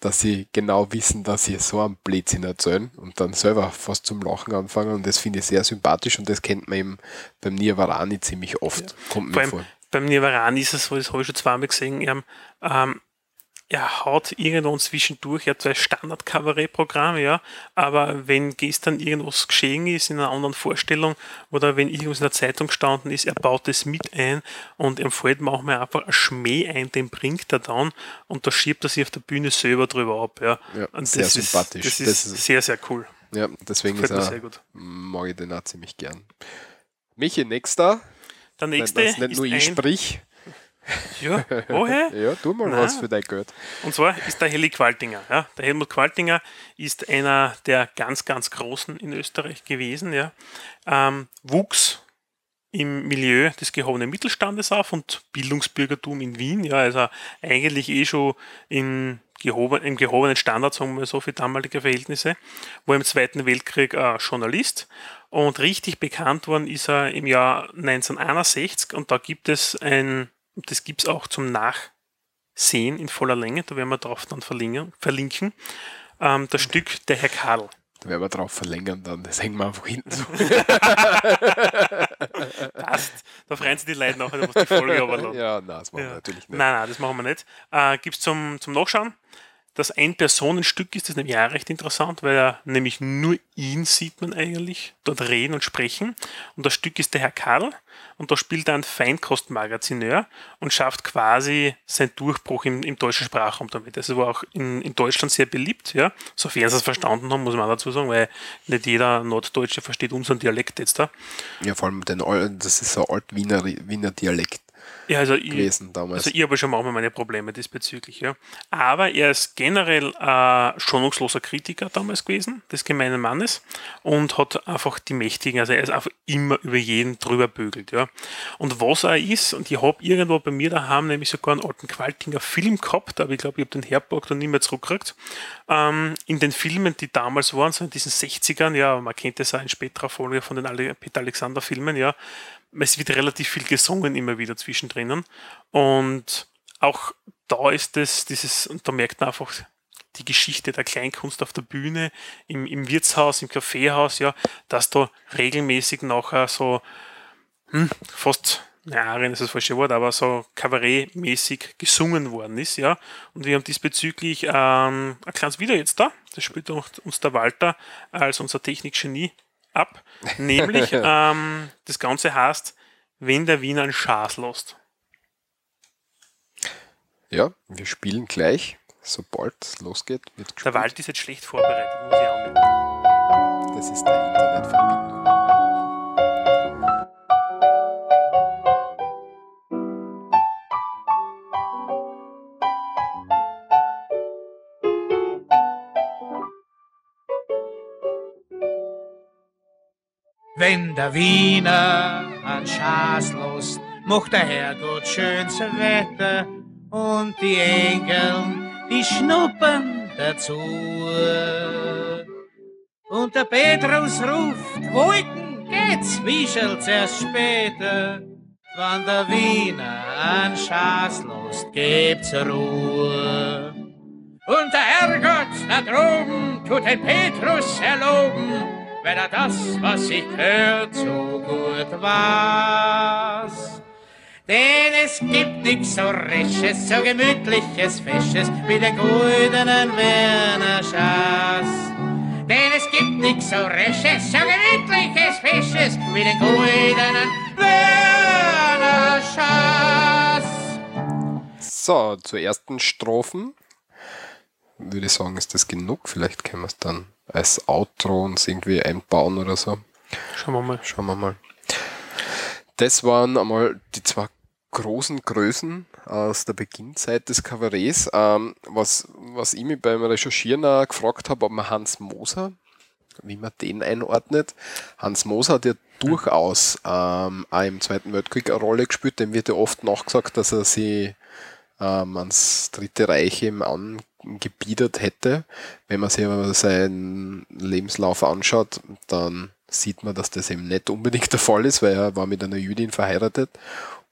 dass sie genau wissen, dass sie so einen Blödsinn erzählen und dann selber fast zum Lachen anfangen. Und das finde ich sehr sympathisch und das kennt man eben beim Nirvarani ziemlich oft. Ja. Kommt mir vor. Beim Nirvarani ist es so, das habe ich schon zweimal gesehen, ähm, er haut irgendwann zwischendurch ja zwei Standard-Kabarett-Programme, ja, aber wenn gestern irgendwas geschehen ist in einer anderen Vorstellung oder wenn irgendwas in der Zeitung gestanden ist, er baut es mit ein und ihm fällt manchmal einfach ein Schmäh ein, den bringt er dann und da schiebt er sich auf der Bühne selber drüber ab, ja. ja und sehr das sympathisch. Ist, das, ist das ist sehr, sehr cool. Ja, deswegen ist er, sehr gut. mag ich den auch ziemlich gern. Michi, nächster. Der nächste Nein, nicht nur ich sprich. Ja, woher? ja, tu mal Nein. was für dein Geld. Und zwar ist der Heli Qualtinger. Ja. Der Helmut Qualtinger ist einer der ganz, ganz Großen in Österreich gewesen. Ja. Ähm, wuchs im Milieu des gehobenen Mittelstandes auf und Bildungsbürgertum in Wien. Ja, also eigentlich eh schon in gehoben, im gehobenen Standard, sagen wir so, für damalige Verhältnisse. War im Zweiten Weltkrieg äh, Journalist und richtig bekannt worden ist er im Jahr 1961 und da gibt es ein das gibt es auch zum Nachsehen in voller Länge. Da werden wir drauf dann verlinken. Ähm, das Stück Der Herr Karl. Da werden wir drauf verlängern dann. Das hängen wir einfach hinten so. Passt. Da freuen sich die Leute nachher, was die Folge aber Ja, nein, das machen ja. wir natürlich nicht. Nein, nein, das machen wir nicht. Äh, Gibt es zum, zum Nachschauen das Ein-Personen-Stück ist, das nämlich auch recht interessant, weil er nämlich nur ihn sieht man eigentlich dort reden und sprechen. Und das Stück ist der Herr Karl und da spielt er einen Feinkostmagazineur und schafft quasi seinen Durchbruch im, im deutschen Sprachraum damit. Das war auch in, in Deutschland sehr beliebt, ja. Sofern sie es verstanden haben, muss man dazu sagen, weil nicht jeder Norddeutsche versteht unseren Dialekt jetzt da. Ja, vor allem den, das ist so Alt-Wiener Wiener Dialekt ja, also gewesen ich, damals. Also ich habe schon manchmal meine Probleme diesbezüglich, ja. Aber er ist generell äh, schonungsloser Kritiker damals gewesen, des gemeinen Mannes, und hat einfach die Mächtigen, also er ist einfach immer über jeden drüber bügelt, ja. Und was er ist, und ich habe irgendwo bei mir daheim nämlich sogar einen alten Qualtinger Film gehabt, aber ich glaube, ich habe den hergebracht und nicht mehr zurückgekriegt. Ähm, in den Filmen, die damals waren, so in diesen 60ern, ja, man kennt das auch in späterer Folge von den Peter Alexander Filmen, ja, es wird relativ viel gesungen immer wieder zwischendrin. Und auch da ist es dieses, und da merkt man einfach die Geschichte der Kleinkunst auf der Bühne, im, im Wirtshaus, im Kaffeehaus, ja, dass da regelmäßig nachher so hm, fast ja, Arien ist das falsche Wort, aber so kabarettmäßig gesungen worden ist, ja. Und wir haben diesbezüglich ähm, ein kleines Video jetzt da. Das spielt uns der Walter als unser Technikgenie ab. Nämlich, ähm, das Ganze heißt, wenn der Wiener ein Schaß lässt. Ja, wir spielen gleich, sobald es losgeht. Wird Der gespielt. Wald ist jetzt schlecht vorbereitet, muss ich anmerken. Das ist der Wenn der Wiener an Schaß lost, macht der Herrgott schönes Wetter und die Engel, die schnuppern dazu. Und der Petrus ruft, Wolken geht's, wieschelt's erst später. Wenn der Wiener an Schaß lost, gebt's Ruhe. Und der Herrgott da droben tut den Petrus erloben, wenn er das, was ich hört, so gut weiß. Denn es gibt nix so Resches, so gemütliches, Fesches wie den goldenen Werner Schaß. Denn es gibt nix so Resches, so gemütliches, Fesches wie den goldenen Werner Schaß. So, zur ersten Strophen. Würde ich sagen, ist das genug. Vielleicht können wir es dann als Outro uns irgendwie einbauen oder so. Schauen wir mal. Schauen wir mal. Das waren einmal die zwei großen Größen aus der Beginnzeit des Kabarets. Ähm, was, was ich mich beim Recherchieren auch gefragt habe, ob man Hans Moser, wie man den einordnet. Hans Moser hat ja durchaus ähm, auch im Zweiten Weltkrieg eine Rolle gespielt. Dem wird ja oft nachgesagt, dass er sie ähm, ans Dritte Reich eben angebiedert hätte. Wenn man sich aber seinen Lebenslauf anschaut, dann sieht man, dass das eben nicht unbedingt der Fall ist, weil er war mit einer Jüdin verheiratet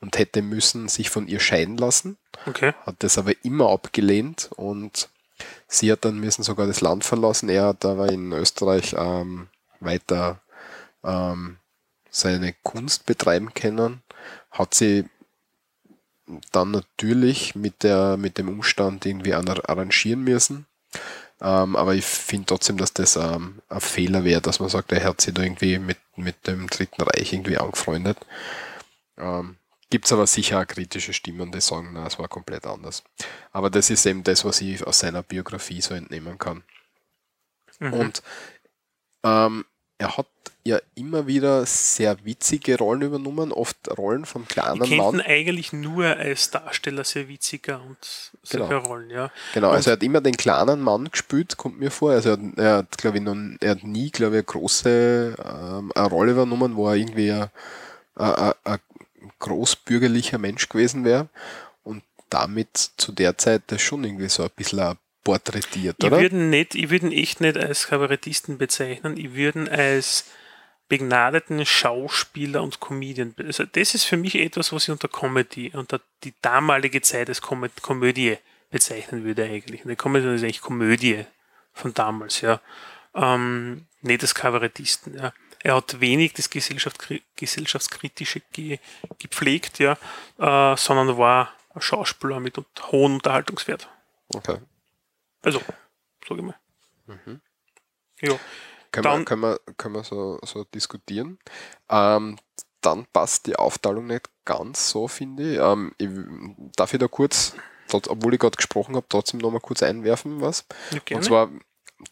und hätte müssen sich von ihr scheiden lassen, Okay. hat das aber immer abgelehnt und sie hat dann müssen sogar das Land verlassen. Er hat aber in Österreich ähm, weiter ähm, seine Kunst betreiben können, hat sie dann natürlich mit, der, mit dem Umstand irgendwie arra- arrangieren müssen. Ähm, aber ich finde trotzdem, dass das ähm, ein Fehler wäre, dass man sagt, er hat sich da irgendwie mit, mit dem Dritten Reich irgendwie angefreundet. Ähm, Gibt es aber sicher auch kritische Stimmen, die sagen, na, es war komplett anders. Aber das ist eben das, was ich aus seiner Biografie so entnehmen kann. Mhm. Und ähm, er hat ja immer wieder sehr witzige Rollen übernommen, oft Rollen vom ich kleinen ihn Mann. eigentlich nur als Darsteller sehr witziger und solche Genau. Rollen, ja. Genau, also Und- er hat immer den kleinen Mann gespielt, kommt mir vor. Also er hat, er hat glaube ich, noch, er hat nie, glaube ich, eine große ähm, eine Rolle übernommen, wo er irgendwie ein, ein, ein großbürgerlicher Mensch gewesen wäre und damit zu der Zeit das schon irgendwie so ein bisschen porträtiert, Ich oder? würde ihn nicht, ich würde ihn echt nicht als Kabarettisten bezeichnen, ich würde ihn als begnadeten Schauspieler und Comedian. Also das ist für mich etwas, was ich unter Comedy, unter die damalige Zeit als Kom Komödie bezeichnen würde eigentlich. Eine Comedy ist eigentlich Komödie von damals, ja. Ähm, nicht als Kabarettisten, ja. Er hat wenig das Gesellschaftskri Gesellschaftskritische ge gepflegt, ja, äh, sondern war ein Schauspieler mit hohem Unterhaltungswert. Okay. Also, sag ich mal. Ja. Können, wir, Dann- können, wir, können wir so, so diskutieren. Ähm, dann passt die Aufteilung nicht ganz so, finde ich. Ähm, ich darf ich da kurz, trotz- obwohl ich gerade gesprochen habe, trotzdem nochmal kurz einwerfen was. Ja. Und zwar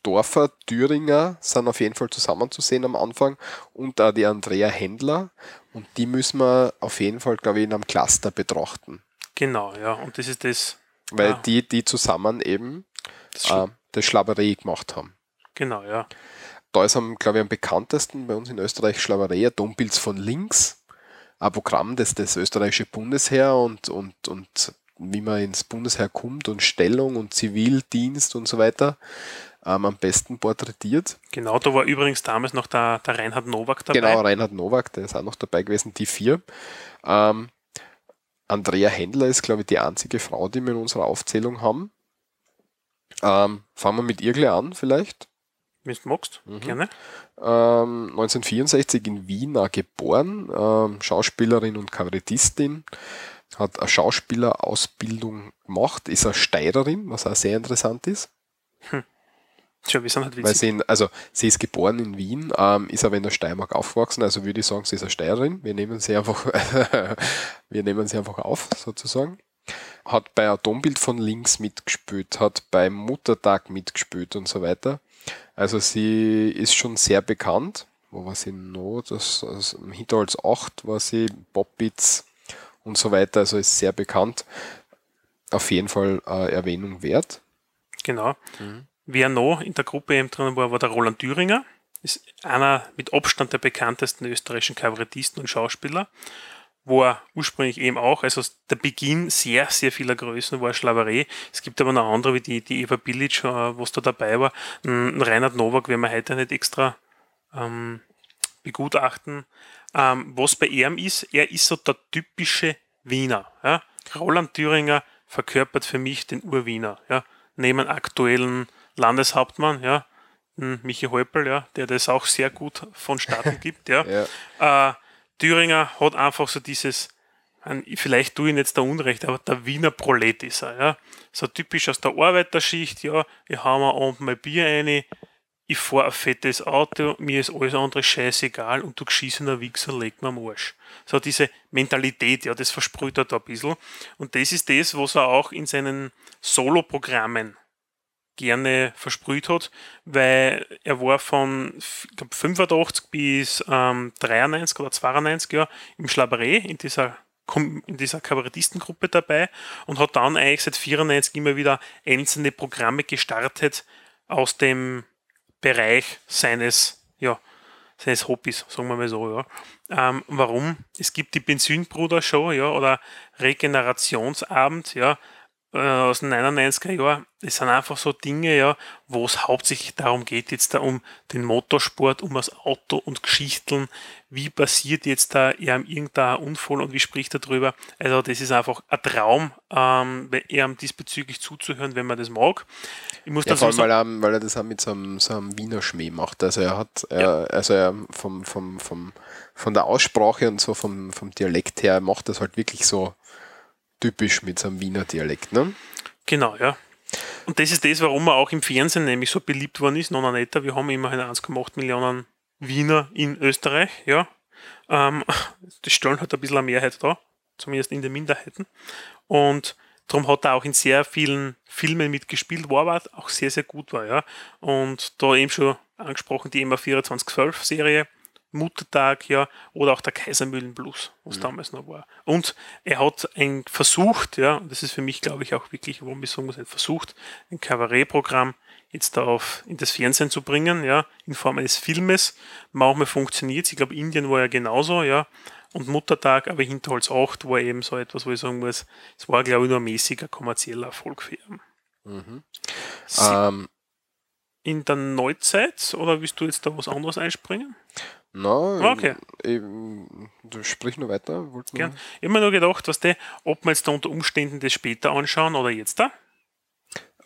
Dorfer, Thüringer sind auf jeden Fall zusammenzusehen am Anfang und auch die Andrea Händler. Und die müssen wir auf jeden Fall, glaube ich, in einem Cluster betrachten. Genau, ja. Und das ist das. Weil Ah. die, die zusammen eben das Sch- äh, das Schlaberei gemacht haben. genau, ja. Da ist am, glaube ich, am bekanntesten bei uns in Österreich Schlaverei, Dompils von links, ein Programm, das das österreichische Bundesheer und, und, und wie man ins Bundesheer kommt und Stellung und Zivildienst und so weiter ähm, am besten porträtiert. Genau, da war übrigens damals noch der, der Reinhard Nowak dabei. Genau, Reinhard Nowak, der ist auch noch dabei gewesen, die vier. Ähm, Andrea Händler ist, glaube ich, die einzige Frau, die wir in unserer Aufzählung haben. Ähm, fangen wir mit ihr gleich an, vielleicht. Wenn du magst, Mhm. gerne. Ähm, 1964 in Wien geboren, ähm, Schauspielerin und Kabarettistin, hat eine Schauspielerausbildung gemacht, ist eine Steirerin, was auch sehr interessant ist. Tja, wir sind halt Weil witzig. sie, in, also sie ist geboren in Wien, ähm, ist aber in der Steiermark aufgewachsen, also würde ich sagen, sie ist eine Steirerin. Wir nehmen sie einfach, wir nehmen sie einfach auf, sozusagen. hat bei Atombild von links mitgespielt, hat beim Muttertag mitgespielt und so weiter. Also sie ist schon sehr bekannt. Wo war sie noch? Das, das, hinter als 8 war sie, Bobbits und so weiter. Also ist sehr bekannt. Auf jeden Fall äh, Erwähnung wert. Genau. Mhm. Wer noch in der Gruppe eben drin war, war der Roland Thüringer. Ist einer mit Abstand der bekanntesten österreichischen Kabarettisten und Schauspieler. War ursprünglich eben auch, also der Beginn sehr, sehr vieler Größen war Schlaverei. Es gibt aber noch andere, wie die, die Eva Billic, äh, was da dabei war. Ein Reinhard Nowak werden wir heute nicht extra ähm, begutachten. Ähm, was bei ihm ist, er ist so der typische Wiener. Ja? Roland Thüringer verkörpert für mich den Urwiener. Ja? Neben aktuellen Landeshauptmann, ja, Michi Häupl, ja, der das auch sehr gut vonstatten gibt. Ja. ja. Äh, Thüringer hat einfach so dieses, vielleicht tue ich ihn jetzt da Unrecht, aber der Wiener Prolet ist er. Ja. So typisch aus der Arbeiterschicht, ja, wir haben unten mal Bier rein, ich fahre ein fettes Auto, mir ist alles andere scheißegal und du geschissener Wichser leg mir am Arsch. So diese Mentalität, ja, das versprüht er da ein bisschen. Und das ist das, was er auch in seinen Solo-Programmen gerne versprüht hat, weil er war von ich glaub, 85 bis ähm, 93 oder 92 Jahre im Schlaberé in dieser in dieser Kabarettistengruppe dabei und hat dann eigentlich seit 94 immer wieder einzelne Programme gestartet aus dem Bereich seines, ja, seines Hobbys, sagen wir mal so, ja. Ähm, warum? Es gibt die Benzynbruder-Show, ja, oder Regenerationsabend, ja, aus den 99er Jahren. Es sind einfach so Dinge, ja, wo es hauptsächlich darum geht, jetzt da um den Motorsport, um das Auto und Geschichten. Wie passiert jetzt da eher irgendein Unfall und wie spricht er drüber? Also, das ist einfach ein Traum, ähm, eher diesbezüglich zuzuhören, wenn man das mag. Ich muss ja, vor allem, weil er, weil er das auch mit so einem, so einem Wiener Schmäh macht. Also, er hat, ja. also er vom, vom, vom, von der Aussprache und so vom, vom Dialekt her macht das halt wirklich so typisch mit so einem Wiener Dialekt, ne? Genau, ja. Und das ist das, warum er auch im Fernsehen nämlich so beliebt worden ist, noch netter. Wir haben immerhin 1,8 Millionen Wiener in Österreich, ja. Ähm, das stellen hat ein bisschen eine Mehrheit da, zumindest in den Minderheiten. Und darum hat er auch in sehr vielen Filmen mitgespielt, wo aber auch sehr, sehr gut war, ja. Und da eben schon angesprochen, die MA 2412 Serie, Muttertag, ja, oder auch der Kaisermühlenblues, was mhm. damals noch war. Und er hat ein versucht, ja, das ist für mich, glaube ich, auch wirklich, warum ich sagen muss, ein versucht, ein Kabarettprogramm jetzt da auf, in das Fernsehen zu bringen, ja, in Form eines Filmes. Manchmal funktioniert Ich glaube, Indien war ja genauso, ja. Und Muttertag, aber Hinterholz 8 war eben so etwas, wo ich sagen muss, es war, glaube ich, nur ein mäßiger kommerzieller Erfolg für ihn. Mhm. Ähm, in der Neuzeit oder willst du jetzt da was anderes einspringen? Nein, okay. ich, ich, sprich nur weiter. Gern. Ich habe mir nur gedacht, was der, ob wir jetzt da unter Umständen das später anschauen oder jetzt da?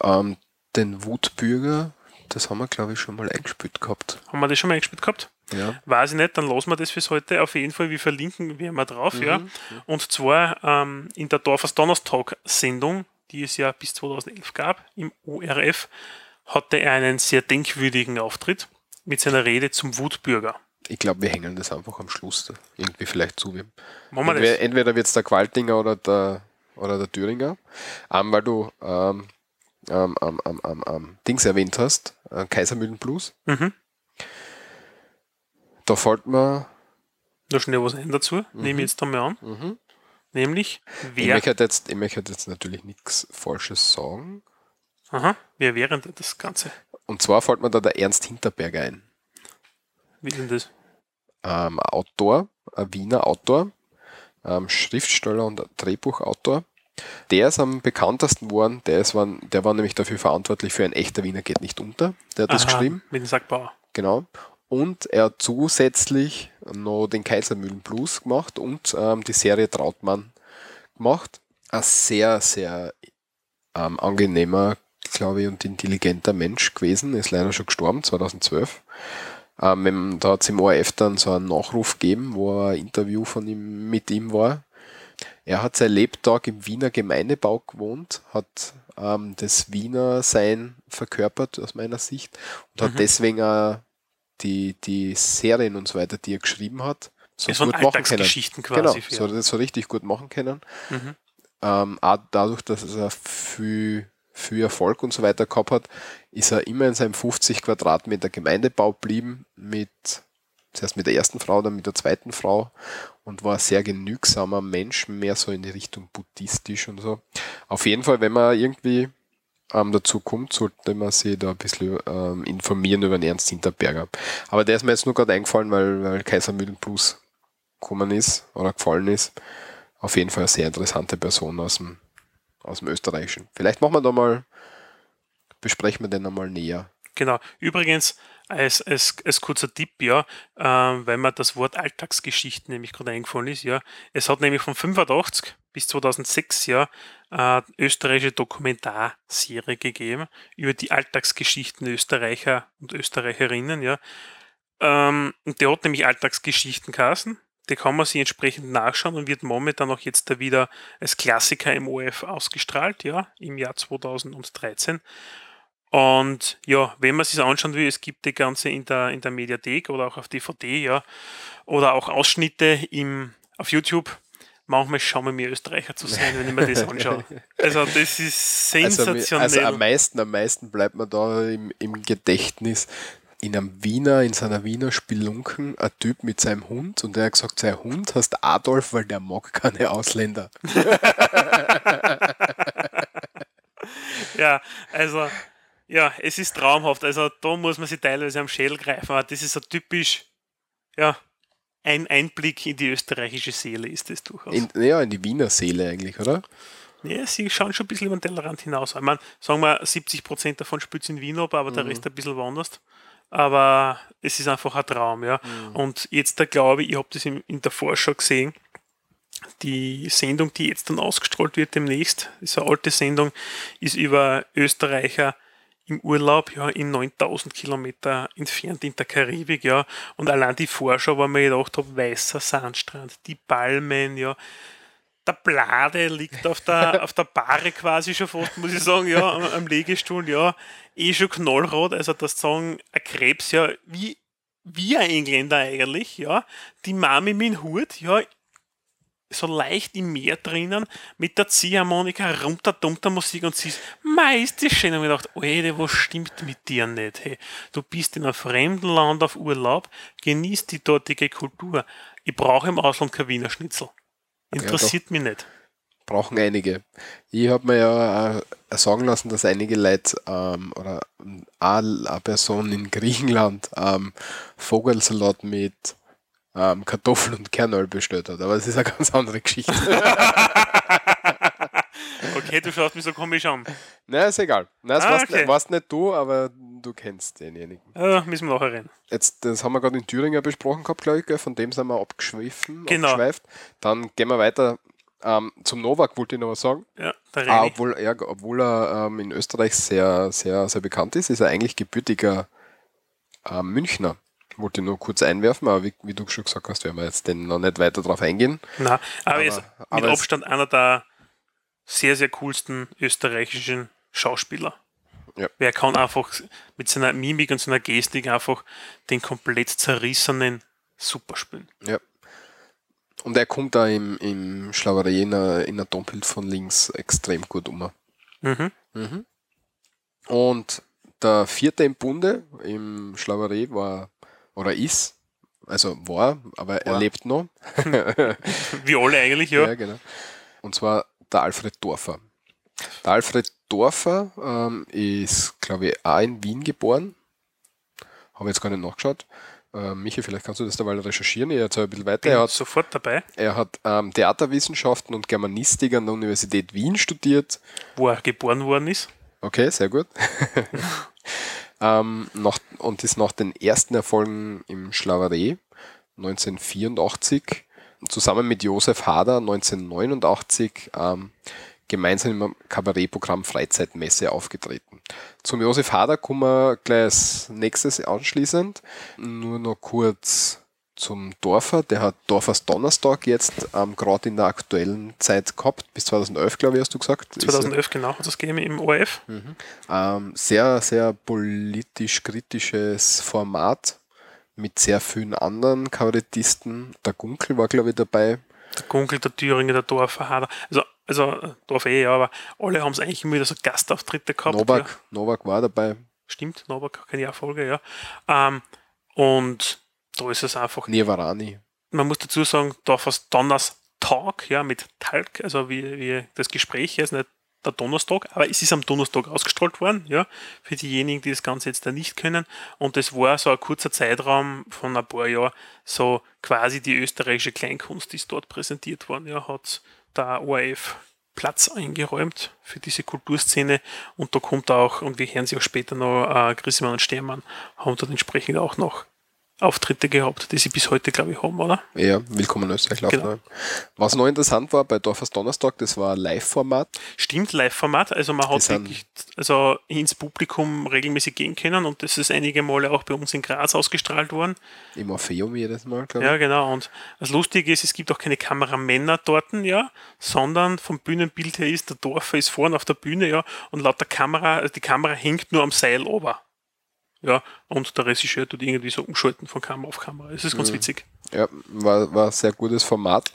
Ähm, den Wutbürger, das haben wir, glaube ich, schon mal eingespielt gehabt. Haben wir das schon mal eingespielt gehabt? Ja. Weiß ich nicht, dann lassen wir das fürs heute. Auf jeden Fall, wir verlinken wir mal drauf, mhm. ja. Und zwar ähm, in der Dorfers Donnerstag-Sendung, die es ja bis 2011 gab, im ORF, hatte er einen sehr denkwürdigen Auftritt mit seiner Rede zum Wutbürger ich glaube, wir hängen das einfach am Schluss irgendwie vielleicht zu. Entweder, entweder wird es der Qualtinger oder der, oder der Thüringer. Ähm, weil du ähm, ähm, ähm, Dings erwähnt hast, äh, Kaisermühlen Blues. Mhm. Da fällt mir. Da schnell was ein dazu, mhm. nehme ich jetzt einmal an. Mhm. Nämlich, wer. Ich möchte jetzt, ich möchte jetzt natürlich nichts Falsches sagen. Aha, wer wäre denn das Ganze? Und zwar fällt mir da der Ernst Hinterberger ein. Wie denn das? ähm, Autor, ein Wiener Autor, ähm, Schriftsteller und Drehbuchautor. Der ist am bekanntesten geworden, der, ist, der war nämlich dafür verantwortlich für ein echter Wiener geht nicht unter. Der hat Aha, das geschrieben. Mit dem Sackbauer. Genau. Und er hat zusätzlich noch den Kaisermühlen Blues gemacht und ähm, die Serie Trautmann gemacht. Ein sehr, sehr ähm, angenehmer, glaube ich, und intelligenter Mensch gewesen. Ist leider schon gestorben, 2012. Ähm, da hat es im ORF dann so einen Nachruf gegeben, wo ein Interview von ihm mit ihm war. Er hat sein Lebtag im Wiener Gemeindebau gewohnt, hat ähm, das Wiener Sein verkörpert aus meiner Sicht und mhm. hat deswegen auch die, die Serien und so weiter, die er geschrieben hat, so gut machen können. Quasi genau, so, so richtig gut machen können. Mhm. ähm, auch dadurch, dass er viel, viel Erfolg und so weiter gehabt hat, ist er immer in seinem 50 Quadratmeter Gemeindebau geblieben, mit, zuerst mit der ersten Frau, dann mit der zweiten Frau und war ein sehr genügsamer Mensch, mehr so in die Richtung buddhistisch und so. Auf jeden Fall, wenn man irgendwie ähm, dazu kommt, sollte man sich da ein bisschen ähm, informieren über den Ernst Hinterberger. Aber der ist mir jetzt nur gerade eingefallen, weil, weil Kaisermühlen Plus gekommen ist oder gefallen ist. Auf jeden Fall eine sehr interessante Person aus dem, aus dem Österreichischen. Vielleicht machen wir da mal, besprechen wir den einmal näher. Genau. Übrigens, als, als, als kurzer Tipp, ja, ähm, weil mir das Wort Alltagsgeschichten nämlich gerade eingefallen ist, ja. Es hat nämlich von 85 bis 2006 ja äh, österreichische Dokumentarserie gegeben über die Alltagsgeschichten Österreicher und Österreicherinnen, ja. Ähm, und der hat nämlich Alltagsgeschichten geheißen. Die kann man sich entsprechend nachschauen und wird momentan auch jetzt da wieder als Klassiker im OF ausgestrahlt, ja, im Jahr 2013. Und ja, wenn man sich anschauen will, es gibt die ganze in der, in der Mediathek oder auch auf DVD, ja, oder auch Ausschnitte im, auf YouTube. Manchmal schauen wir mir Österreicher zu sein, wenn ich mir das anschaue. Also das ist sensationell. Also, also am meisten, am meisten bleibt man da im, im Gedächtnis in einem Wiener, in seiner Wiener Spelunken, ein Typ mit seinem Hund und der hat gesagt, sein Hund heißt Adolf, weil der mag keine Ausländer. ja, also ja, es ist traumhaft. Also da muss man sich teilweise am Schädel greifen. Aber das ist so typisch, ja, ein Einblick in die österreichische Seele ist das durchaus. In, ja, in die Wiener Seele eigentlich, oder? Ja, sie schauen schon ein bisschen über den Tellerrand hinaus. Ich meine, sagen wir, 70 Prozent davon spielt in Wien ab, aber mhm. der Rest ein bisschen woanders. Aber es ist einfach ein Traum, ja. Mhm. Und jetzt, da glaube ich, ich habe das in, in der Vorschau gesehen, die Sendung, die jetzt dann ausgestrahlt wird demnächst, ist eine alte Sendung, ist über Österreicher im Urlaub, ja, in 9000 Kilometer entfernt in der Karibik, ja. Und allein die Vorschau, wo man gedacht habe, weißer Sandstrand, die Palmen, ja. Der Blade liegt auf der, auf der Bahre quasi schon fast, muss ich sagen, ja, am, am Legestuhl, ja. Eh schon knallrot, also das sagen, ein Krebs, ja, wie, wie ein Engländer eigentlich, ja. Die Mami mit dem Hut, ja, so leicht im Meer drinnen mit der Ziehharmonika runterdummter Musik und sie ist meist schön und ich gedacht, Alter, was stimmt mit dir nicht? Hey, du bist in einem fremden Land auf Urlaub, genießt die dortige Kultur. Ich brauche im Ausland kein Wiener Schnitzel. Interessiert ja, mich nicht. Brauchen einige. Ich habe mir ja sagen lassen, dass einige Leute ähm, oder eine Person in Griechenland ähm, Vogelsalat mit ähm, Kartoffeln und Kernöl bestellt hat. Aber es ist eine ganz andere Geschichte. okay, du schaust mich so komisch an. Nein, ist egal. Nein, das ah, warst, okay. warst, nicht du, aber du kennst denjenigen. Ja, müssen wir nachher reden. Jetzt, das haben wir gerade in Thüringen besprochen gehabt, glaube ich. Von dem sind wir abgeschwiffen, genau. abgeschweift. Dann gehen wir weiter ähm, zum Novak wollte ich noch was sagen. Ja, ah, obwohl, er, obwohl er ähm, in Österreich sehr, sehr, sehr bekannt ist, ist er eigentlich gebürtiger äh, Münchner wollte ich nur kurz einwerfen, aber wie, wie, du schon gesagt hast, werden wir jetzt denn noch nicht weiter darauf eingehen. Na, aber, aber er ist mit aber Abstand einer der sehr, sehr coolsten österreichischen Schauspieler. Ja. Wer kann einfach mit seiner Mimik und seiner Gestik einfach den komplett zerrissenen super spielen. Ja. Und er kommt da im, im Schlauerei in einer Doppelt von links extrem gut um. Mhm. Mhm. Und der vierte im Bunde im Schlauerei war oder ist. Also war, aber war. er lebt noch. Wie alle eigentlich, ja. Ja, genau. Und zwar der Alfred Dorfer. Der Alfred Dorfer ähm, ist, glaube ich, auch in Wien geboren. Habe jetzt gar nicht nachgeschaut. Äh, Michi, vielleicht kannst du das da mal recherchieren. Ich erzähle ein bisschen weiter. Bin er hat, sofort dabei. Er hat ähm, Theaterwissenschaften und Germanistik an der Universität Wien studiert. Wo er geboren worden ist. Okay, sehr gut. ähm, nach, und ist nach den ersten Erfolgen im Schlaveré 1984 zusammen mit Josef Hader 1989 ähm, gemeinsam im Kabarettprogramm Freizeitmesse aufgetreten. Zum Josef Hader kommen wir gleich als nächstes anschließend. Nur noch kurz zum Dorfer. Der hat Dorfers Donnerstag jetzt ähm, gerade in der aktuellen Zeit gehabt, bis 2011, glaube ich, hast du gesagt. 2011, genau, hat es gegeben im ORF. Mhm. Ähm, sehr, sehr politisch kritisches Format mit sehr vielen anderen Kabarettisten. Der Gunkel war, glaube ich, dabei. Der Gunkel, der Thüringer, der Dorfer. Also also äh, Dorf eh, ja, aber alle haben es eigentlich immer wieder so Gastauftritte gehabt. Novak, Ja. Novak war dabei. Stimmt, Novak, keine Jahrfolge, ja. Ähm, und da ist es einfach Nievarani. man muss dazu sagen, Dorfers Donners Talk, ja, mit Talk, also wie, wie das Gespräch, ist nicht der Donnerstag, aber es ist am Donnerstag ausgestrahlt worden, ja, für diejenigen, die das Ganze jetzt da nicht können. Und es war so ein kurzer Zeitraum von ein paar Jahren, so quasi die österreichische Kleinkunst ist dort präsentiert worden, ja, hat der ORF Platz eingeräumt für diese Kulturszene und da kommt auch, und wir hören sie auch später noch, äh, Christian und Stermann haben dort entsprechend auch noch Auftritte gehabt, die sie bis heute, glaube ich, haben, oder? Ja, Willkommen in Österreich läuft Genau. Was noch interessant war bei Dorfers Donnerstag, das war Live-Format. Stimmt, Live-Format. Also man hat wirklich also ins Publikum regelmäßig gehen können und das ist einige Male auch bei uns in Graz ausgestrahlt worden. Im Orpheum jedes Mal, glaube Ja, genau. Und das Lustige ist, es gibt auch keine Kameramänner dort, ja, sondern vom Bühnenbild her ist, der Dorfer ist vorne auf der Bühne, ja, und laut der Kamera, also die Kamera hängt nur am Seil ober. Ja, und der Regisseur tut irgendwie so umschalten von Kamera auf Kamera. Das ist ganz witzig. ich. Ja, war, war ein sehr gutes Format.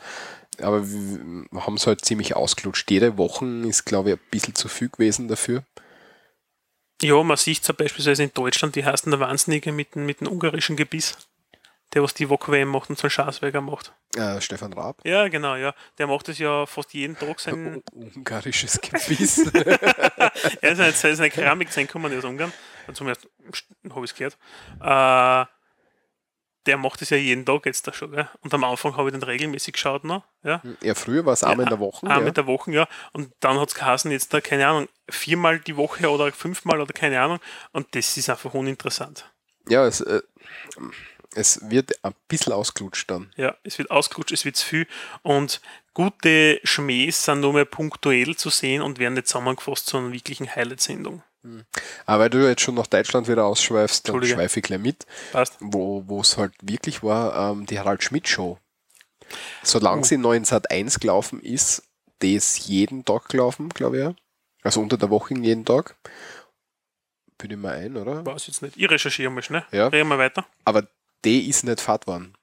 Aber wir haben es halt ziemlich ausgelutscht. Jede Woche ist, glaube ich, ein bisschen zu viel gewesen dafür. Ja, man sieht es beispielsweise in Deutschland, die heißen der Wahnsinnige mit, mit dem ungarischen Gebiss. Der, was die Wok-WM macht und so einen Schaßweiger macht. Äh, Stefan Raab. Ja, genau, ja. Der macht es ja fast jeden Tag. Sein, Ungarisches Gebiss. er ist eine, seine Keramik sein kommen aus Ungarn. Zumindest habe ich es gehört. Äh, der macht es ja jeden Tag jetzt da schon. Gell? Und am Anfang habe ich den regelmäßig geschaut noch. Ja. ja, früher war es einmal in der Woche. Einmal ja. in der Woche, ja. Und dann hat es geheißen, jetzt da, keine Ahnung, viermal die Woche oder fünfmal oder keine Ahnung. Und das ist einfach uninteressant. ja, es, äh, es wird ein bisschen ausgelutscht dann. Ja, es wird ausgerutscht, es wird zu viel. Und gute Schmähs sind nur mehr punktuell zu sehen und werden nicht zusammengefasst zu einer wirklichen Highlight-Sendung. Aber weil du jetzt schon nach Deutschland wieder ausschweifst, dann schweife ich gleich mit. Passt? wo es halt wirklich war, ähm, die Harald Schmidt Show. Solange sie neu in Sat 1 gelaufen ist, die ist jeden Tag gelaufen, glaube ich. Also unter der Woche jeden Tag. Bin ich mal ein, oder? Weiß jetzt nicht. Ich recherchiere mal schnell. Ja. Reden wir weiter. Aber die ist nicht fad worden.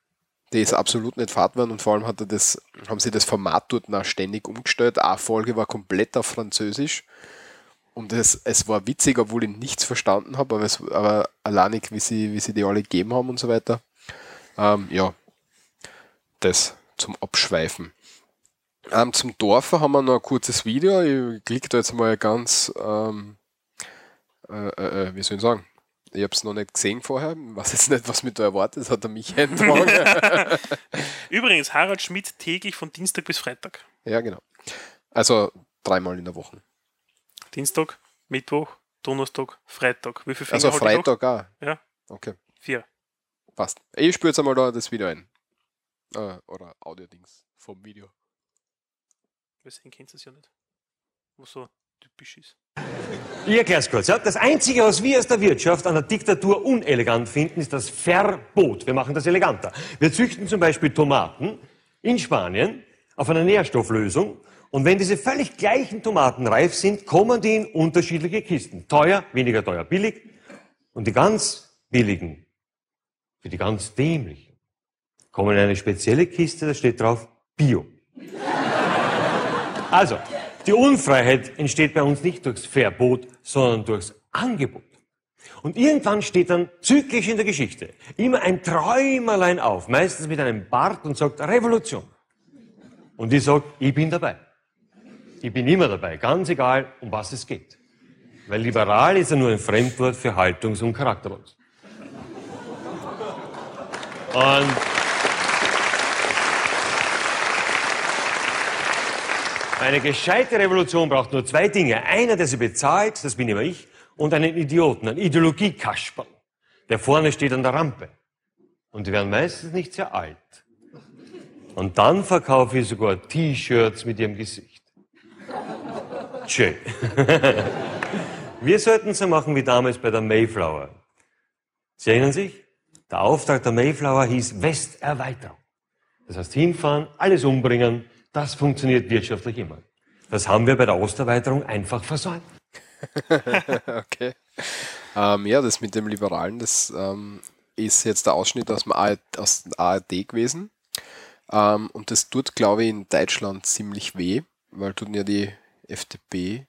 Die ist absolut nicht fad und vor allem hat er das, haben sie das Format dort noch ständig umgestellt. Eine Folge war komplett auf Französisch. Und es, es war witzig, obwohl ich nichts verstanden habe, aber, es, aber alleinig, wie sie, wie sie die alle gegeben haben und so weiter. Ähm, ja, das zum Abschweifen. Ähm, zum Dorfer haben wir noch ein kurzes Video. Ich klicke da jetzt mal ganz, ähm, äh, äh, äh, wie soll ich sagen? Ich habe es noch nicht gesehen vorher. Ich weiß jetzt nicht, was mich da erwartet. Das hat er mich eintragen. Übrigens, Harald Schmidt täglich von Dienstag bis Freitag. ja, genau. Also dreimal in der Woche. Dienstag, Mittwoch, Donnerstag, Freitag. Wie Finger Also Freitag auch. Ja. Okay? Vier. passt. Ich spüre jetzt einmal da das Video ein. Äh, oder Audio-Dings vom Video. Deswegen kennst du es ja nicht. Was so typisch ist. Ich erkläre es kurz. Ja? Das Einzige, was wir aus der Wirtschaft an der Diktatur unelegant finden, ist das Verbot. Wir machen das eleganter. Wir züchten zum Beispiel Tomaten in Spanien auf einer Nährstofflösung. Und wenn diese völlig gleichen Tomaten reif sind, kommen die in unterschiedliche Kisten. Teuer, weniger teuer, billig. Und die ganz billigen, für die ganz dämlichen, kommen in eine spezielle Kiste, da steht drauf Bio. Also, die Unfreiheit entsteht bei uns nicht durchs Verbot, sondern durchs Angebot. Und irgendwann steht dann zyklisch in der Geschichte immer ein Träumerlein auf, meistens mit einem Bart und sagt Revolution. Und ich sage, ich bin dabei. Ich bin immer dabei, ganz egal, um was es geht. Weil liberal ist ja nur ein Fremdwort für haltungs- und charakterlos. Und Eine gescheite Revolution braucht nur zwei Dinge. Einer, der sie bezahlt, das bin immer ich, und einen Idioten, einen Ideologiekasperl, der vorne steht an der Rampe. Und die werden meistens nicht sehr alt. Und dann verkaufe ich sogar T-Shirts mit ihrem Gesicht. Tschö. Wir sollten so machen wie damals bei der Mayflower. Sie erinnern sich? Der Auftrag der Mayflower hieß Westerweiterung. Das heißt, hinfahren, alles umbringen, das funktioniert wirtschaftlich immer. Das haben wir bei der Osterweiterung einfach versäumt. okay. Ähm, ja, das mit dem Liberalen, das ähm, ist jetzt der Ausschnitt aus dem ARD, aus dem ARD gewesen. Ähm, und das tut, glaube ich, in Deutschland ziemlich weh. weil tun ja die FDP.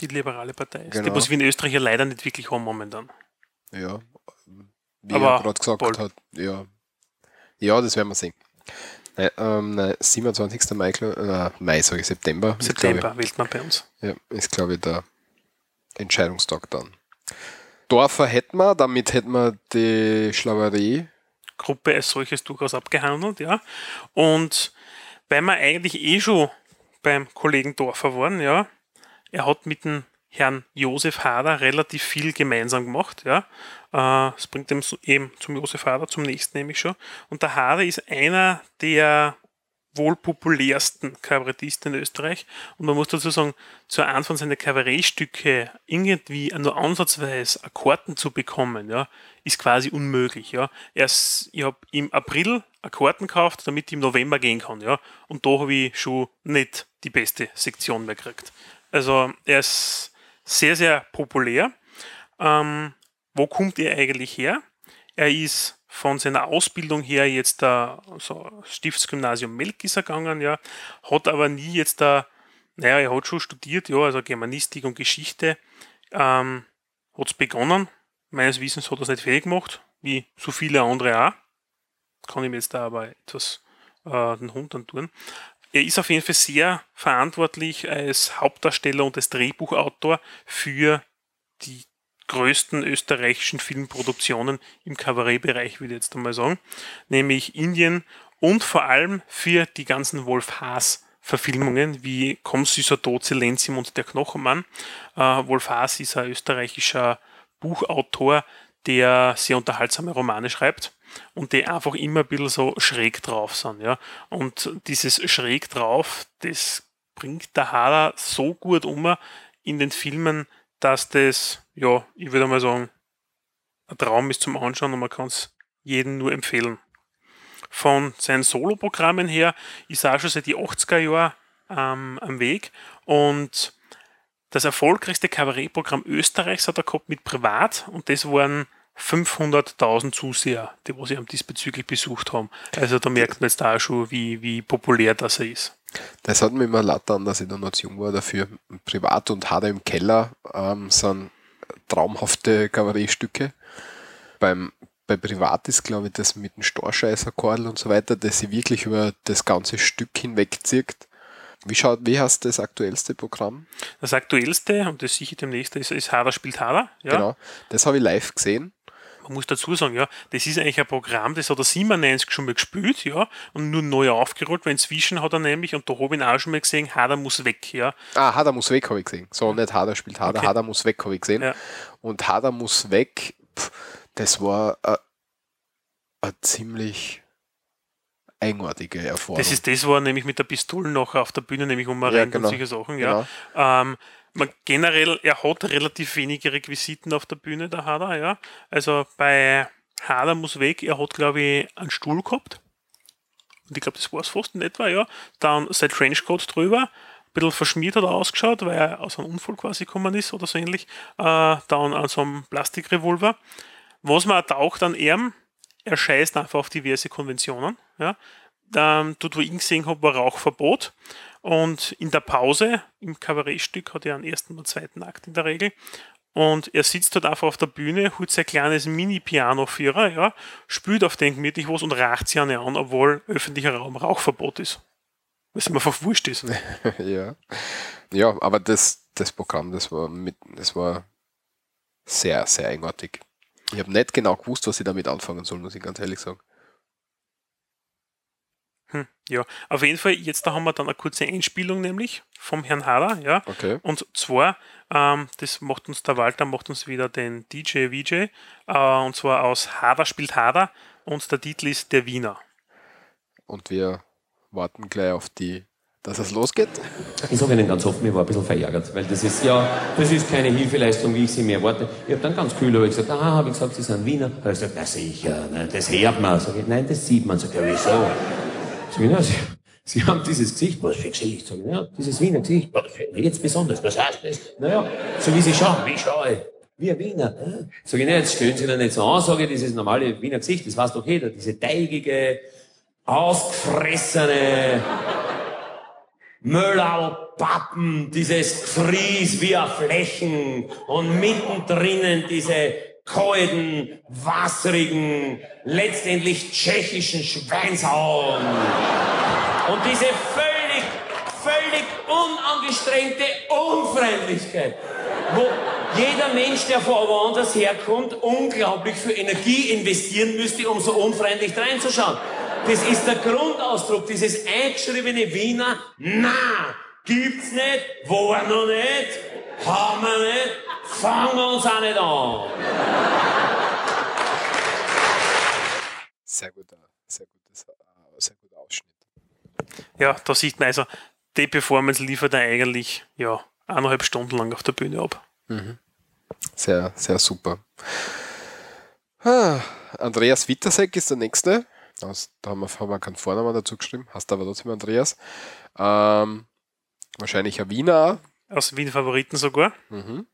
Die liberale Partei ist. Genau. Die, was wir in Österreich ja leider nicht wirklich haben momentan. Ja, wie Aber er gerade gesagt bald. hat. Ja. ja, das werden wir sehen. Nein, ähm, nein, 27. Mai, glaub- äh, Mai sage ich, September. September wählt man bei uns. Ich, ja, ist, glaube ich, der Entscheidungstag dann. Dorfer hätten wir, damit hätten wir die Schlauerie. Gruppe als solches durchaus abgehandelt, ja. Und weil wir eigentlich eh schon beim Kollegen Dorfer waren, ja, er hat mit dem Herrn Josef Hader relativ viel gemeinsam gemacht, ja. Äh, Das bringt ihm so- eben zum Josef Hader, zum nächsten nämlich schon. Und der Hader ist einer der wohl populärsten Kabarettisten in Österreich. Und man muss dazu sagen, zu von seinen Kabarettstücke irgendwie nur ansatzweise Akkorden zu bekommen, ja, ist quasi unmöglich. Ja. Erst, ich habe im April Akkorden gekauft, damit ich im November gehen kann. Ja. Und da habe ich schon nicht die beste Sektion mehr gekriegt. Also er ist sehr, sehr populär. Ähm, wo kommt er eigentlich her? Er ist von seiner Ausbildung her jetzt da so Stiftsgymnasium Melk ist er gegangen, ja, hat aber nie jetzt da, naja, er hat schon studiert, ja, also Germanistik und Geschichte, ähm, hat es begonnen. Meines Wissens hat er es nicht fertig gemacht, wie so viele andere auch. Kann ich mir jetzt da aber etwas äh, den Hund dann tun. Er ist auf jeden Fall sehr verantwortlich als Hauptdarsteller und als Drehbuchautor für die größten österreichischen Filmproduktionen im Kabarettbereich, würde ich jetzt einmal sagen, nämlich Indien und vor allem für die ganzen Wolf Haas Verfilmungen wie Komm süßer Tod, Silenzium und der Knochenmann. Äh, Wolf Haas ist ein österreichischer Buchautor, der sehr unterhaltsame Romane schreibt und die einfach immer ein bisschen so schräg drauf sind. Ja? Und dieses schräg drauf, das bringt der Hader so gut um in den Filmen, dass das, ja, ich würde mal sagen, ein Traum ist zum Anschauen und man kann es jedem nur empfehlen. Von seinen Soloprogrammen her ist er auch schon seit die 80er Jahren ähm, am Weg und das erfolgreichste Kabarettprogramm Österreichs hat er gehabt mit Privat und das waren 500.000 Zuseher, die was sie am diesbezüglich besucht haben. Also da merkt man jetzt da auch schon, wie, wie populär das er ist. Das hat mir immer leid an, dass ich da noch zu jung war dafür. Privat und Hader im Keller ähm, sind traumhafte Kabarettstücke. Beim, bei Privat ist, glaube ich, das mit dem Storscheißerkordel und so weiter, das sie wirklich über das ganze Stück hinwegzieht. Wie schaut, wie heißt das aktuellste Programm? Das aktuellste, und das sicher demnächst, ist, ist Hader spielt Hader. Ja. Genau. Das habe ich live gesehen. Man muss dazu sagen, ja, das ist eigentlich ein Programm, das hat er 97 schon mal gespielt, ja, und nur neu aufgerollt, weil inzwischen hat er nämlich, und da habe ich ihn auch schon mal gesehen, Hader muss weg, ja. Ah, Hader muss weg, habe ich gesehen. So, nicht Hader spielt Hader, Okay. Hader muss weg, habe ich gesehen. Ja. Und Hader muss weg, pff, das war eine ziemlich eigenartige Erfahrung. Das ist das, wo er nämlich mit der Pistole noch auf der Bühne nämlich umrennt genau. und solche Sachen, ja. Ähm, man, generell, er hat relativ wenige Requisiten auf der Bühne, der Hader, ja. Also bei Hader muss weg, er hat, glaube ich, einen Stuhl gehabt. Und ich glaube, das war es fast in etwa, ja. Dann sein Trenchcoat drüber, ein bisschen verschmiert hat er ausgeschaut, weil er aus einem Unfall quasi gekommen ist oder so ähnlich. Äh, dann an so einem Plastikrevolver. Was man auch taucht an ihm, er scheißt einfach auf diverse Konventionen. Ja. Ähm, dort, wo ich ihn gesehen habe, war Rauchverbot. Und in der Pause im Kabarettstück hat er einen ersten oder zweiten Akt in der Regel. Und er sitzt dort einfach auf der Bühne, holt sein kleines Mini-Piano-Vierer, ja, spielt auf den gemütlich was und racht sie eine an, obwohl öffentlicher Raum Rauchverbot ist. Was ihm einfach wurscht ist. ja. ja, aber das, das Programm, das war mit, das war sehr, sehr eigenartig. Ich habe nicht genau gewusst, was ich damit anfangen soll, muss ich ganz ehrlich sagen. Hm, ja, auf jeden Fall, jetzt da haben wir dann eine kurze Einspielung nämlich vom Herrn Hader, ja. Okay. Und zwar, ähm, das macht uns der Walter, macht uns wieder den DJ VJ, äh, und zwar aus Hader spielt Hader und der Titel ist Der Wiener. Und wir warten gleich auf die, dass es losgeht. Ich sage Ihnen ganz offen, ich war ein bisschen verärgert, weil das ist ja, das ist keine Hilfeleistung, wie ich sie mir erwarte. Ich habe dann ganz kühl hab ich gesagt, ah, habe ich gesagt, Sie sind Wiener. Da habe ich gesagt, na sicher, ne, das hört man. Sag ich, nein, das sieht man. Sag ich, ja, wieso? Na, Sie, Sie haben dieses Gesicht, was für Gesicht? Sag ich, ja, dieses Wiener Gesicht, jetzt besonders, was heißt das? Naja, so wie Sie schauen, wie schaue ich? Wie ein Wiener. Sag ich, ne, jetzt stellen Sie da nicht so an, sage ich, dieses normale Wiener Gesicht, das weiß doch jeder, diese teigige, ausgefressene, Möllerl, Pappen, dieses Fries wie auf Flächen und mittendrin diese kalten, wasserigen, letztendlich tschechischen Schweinshauen. Und diese völlig, völlig unangestrengte Unfreundlichkeit, wo jeder Mensch, der von woanders herkommt, unglaublich viel Energie investieren müsste, um so unfreundlich reinzuschauen. Das ist der Grundausdruck, dieses eingeschriebene Wiener, na, gibt's nicht, war noch nicht, haben wir nicht, fangen wir uns auch nicht an. Sehr guter, sehr gutes, äh, sehr guter Ausschnitt. Ja, da sieht man also, die Performance liefert er eigentlich ja, eineinhalb Stunden lang auf der Bühne ab. Mhm. Sehr, sehr super. Ah, Andreas Wittersek ist der nächste. Da haben wir, haben wir keinen Vornamen dazu geschrieben, hast aber trotzdem Andreas. Ähm, wahrscheinlich ein Wiener. Aus Wien Favoriten sogar. Mhm.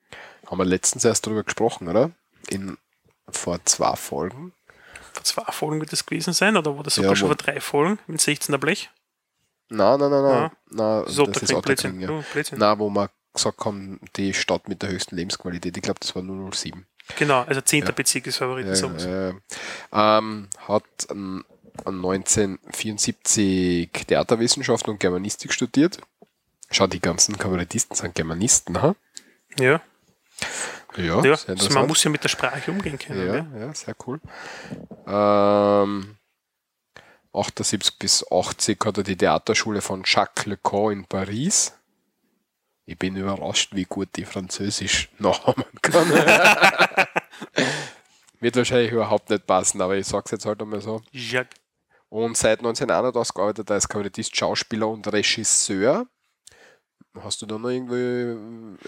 Haben wir letztens erst darüber gesprochen, oder? In, vor zwei Folgen. Vor zwei Folgen wird das gewesen sein, oder war das sogar Ja, schon vor drei Folgen mit 16er Blech? Nein, nein, nein, nein. Nein Das ist das ist Blödsinn. ja. Oh, Blödsinn. Nein, wo wir gesagt haben, die Stadt mit der höchsten Lebensqualität. Ich glaube, das war 007. Genau, also 10. Ja. Bezirk ist Favoriten. Ja, ja. Ähm, hat ähm, 1974 Theaterwissenschaften und Germanistik studiert. Schau, die ganzen Kabarettisten sind Germanisten, ha? Ja. Ja, Ja, also man muss ja mit der Sprache umgehen können. Ja, Ja. ja, sehr cool. Ähm, 78 bis 80 hat er die Theaterschule von Jacques Lecoq in Paris. Ich bin überrascht, wie gut die Französisch nachahmen kann. Wird wahrscheinlich überhaupt nicht passen, aber ich sag's jetzt halt einmal so. Jacques. Und seit 1981 arbeitet er als Kabarettist, Schauspieler und Regisseur. Hast du da noch irgendwie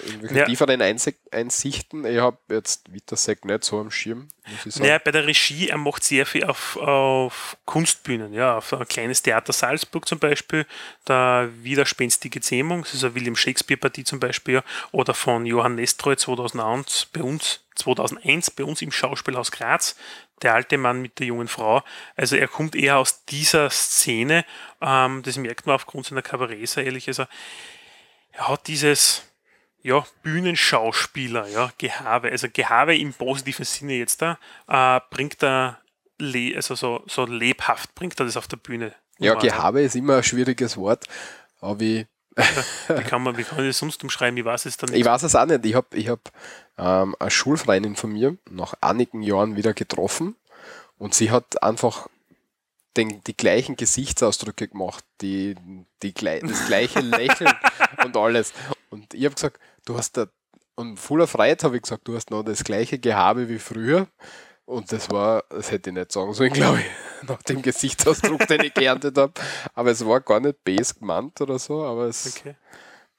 irgendwelche Ja. tieferen Einsichten? Ich habe jetzt Wittersek nicht so am Schirm. Naja, bei der Regie, er macht sehr viel auf, auf Kunstbühnen, ja, auf ein kleines Theater Salzburg zum Beispiel, der Widerspenstige Zähmung, das ist eine William Shakespeare-Partie zum Beispiel, oder von Johann Nestroy 2001 bei uns, 2001 bei uns im Schauspielhaus Graz, der alte Mann mit der jungen Frau. Also er kommt eher aus dieser Szene, ähm, das merkt man aufgrund seiner Kabarets, ehrlich, also er hat dieses ja, Bühnenschauspieler, ja, Gehabe, also Gehabe im positiven Sinne jetzt da, äh, bringt er, also so, so lebhaft, bringt er das auf der Bühne. Ja. Gehabe ist immer ein schwieriges Wort, aber ich, Wie kann man, wie kann ich das sonst umschreiben? Ich weiß es dann nicht. ich weiß es auch nicht. Ich habe ich hab, ähm, eine Schulfreundin von mir nach einigen Jahren wieder getroffen und sie hat einfach den, die gleichen Gesichtsausdrücke gemacht, die, die, das gleiche Lächeln und alles. Und ich habe gesagt, du hast da, und voller Freiheit habe ich gesagt, du hast noch das gleiche Gehabe wie früher. Und das war, das hätte ich nicht sagen sollen, glaube ich, nach dem Gesichtsausdruck, den ich geerntet habe. Aber es war gar nicht base gemeint oder so, aber es. Okay.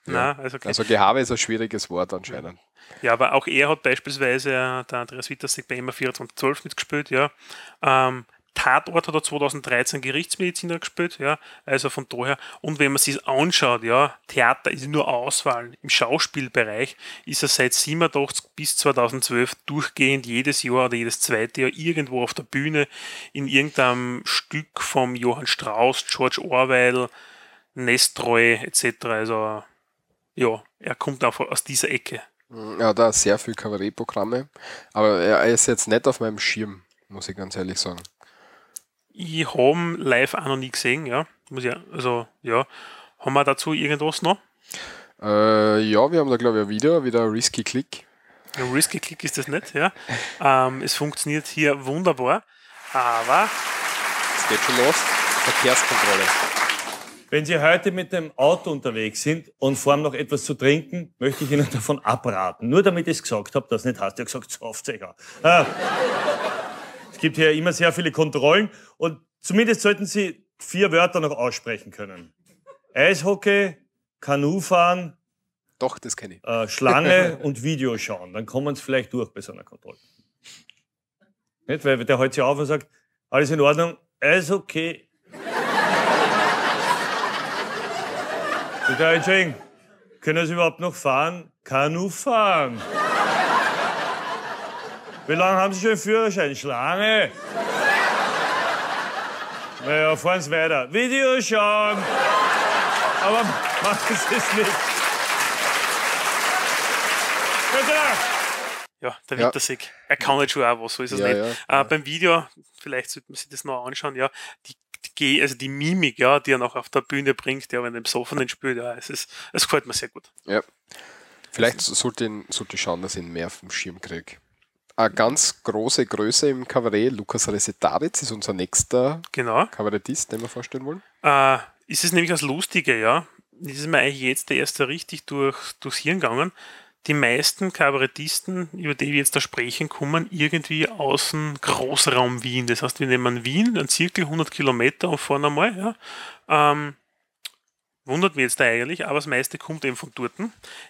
Ja. Na, also, okay. Also Gehabe ist ein schwieriges Wort anscheinend. Ja, aber auch er hat beispielsweise, äh, der Andreas Wittersek bei MA 2412 mitgespielt, ja. Ähm, Tatort hat er 2013 Gerichtsmediziner gespielt, ja. Also von daher, und wenn man sich anschaut, ja, Theater ist nur Auswahl. Im Schauspielbereich ist er seit 87 bis 2012 durchgehend jedes Jahr oder jedes zweite Jahr irgendwo auf der Bühne in irgendeinem Stück vom Johann Strauss, George Orwell, Nestroy etc. Also ja, er kommt auch aus dieser Ecke. Er hat auch sehr viele Kabarettprogramme, aber er ist jetzt nicht auf meinem Schirm, muss ich ganz ehrlich sagen. Ich habe live auch noch nie gesehen, ja. Muss ja, also, ja. Haben wir dazu irgendwas noch? Äh, ja, wir haben da glaube ich ein Video, wieder ein Risky Click. Ein Risky Click ist das nicht, ja. Ähm, es funktioniert hier wunderbar, aber Es geht schon los. Verkehrskontrolle. Wenn Sie heute mit dem Auto unterwegs sind und vor allem noch etwas zu trinken, möchte ich Ihnen davon abraten. Nur damit ich es gesagt habe, das nicht heißt, ich habe gesagt, sauft sich auch. Es gibt hier immer sehr viele Kontrollen und zumindest sollten Sie vier Wörter noch aussprechen können. Eishockey, Kanufahren, Doch, das kenne ich. äh, Schlange und Video schauen. Dann kommen Sie vielleicht durch bei so einer Kontrolle. Nicht? Weil der hält sich auf und sagt, alles in Ordnung, Eishockey. Bitte entschuldigen, können Sie überhaupt noch fahren? Kanu fahren. Wie lange haben Sie schon einen Führerschein? Schlange. Naja, fahren Sie weiter. Video schauen. Aber Machen Sie es nicht. Ja, der Ja. Winterseg. Er kann halt schon auch was, so ist es Ja, nicht. Äh, beim Video, vielleicht sollte man sich das noch anschauen, ja, die, also die Mimik, ja, die er noch auf der Bühne bringt, ja, wenn er im Besoffenen spielt, ja, es ist, es gefällt mir sehr gut. Ja. Vielleicht sollte ich, sollte ich schauen, dass ich ihn mehr vom Schirm kriege. Eine ganz große Größe im Kabarett, Lukas Resetaritz ist unser nächster Genau. Kabarettist, den wir vorstellen wollen. Äh, ist es nämlich das Lustige, ja. Das ist mir eigentlich jetzt der erste richtig durch, durchs Hirn gegangen. Die meisten Kabarettisten, über die wir jetzt da sprechen, kommen irgendwie aus dem Großraum Wien. Das heißt, wir nehmen Wien, einen Zirkel 100 Kilometer und fahren einmal, ja. Ähm, wundert mich jetzt eigentlich, aber das meiste kommt eben von dort.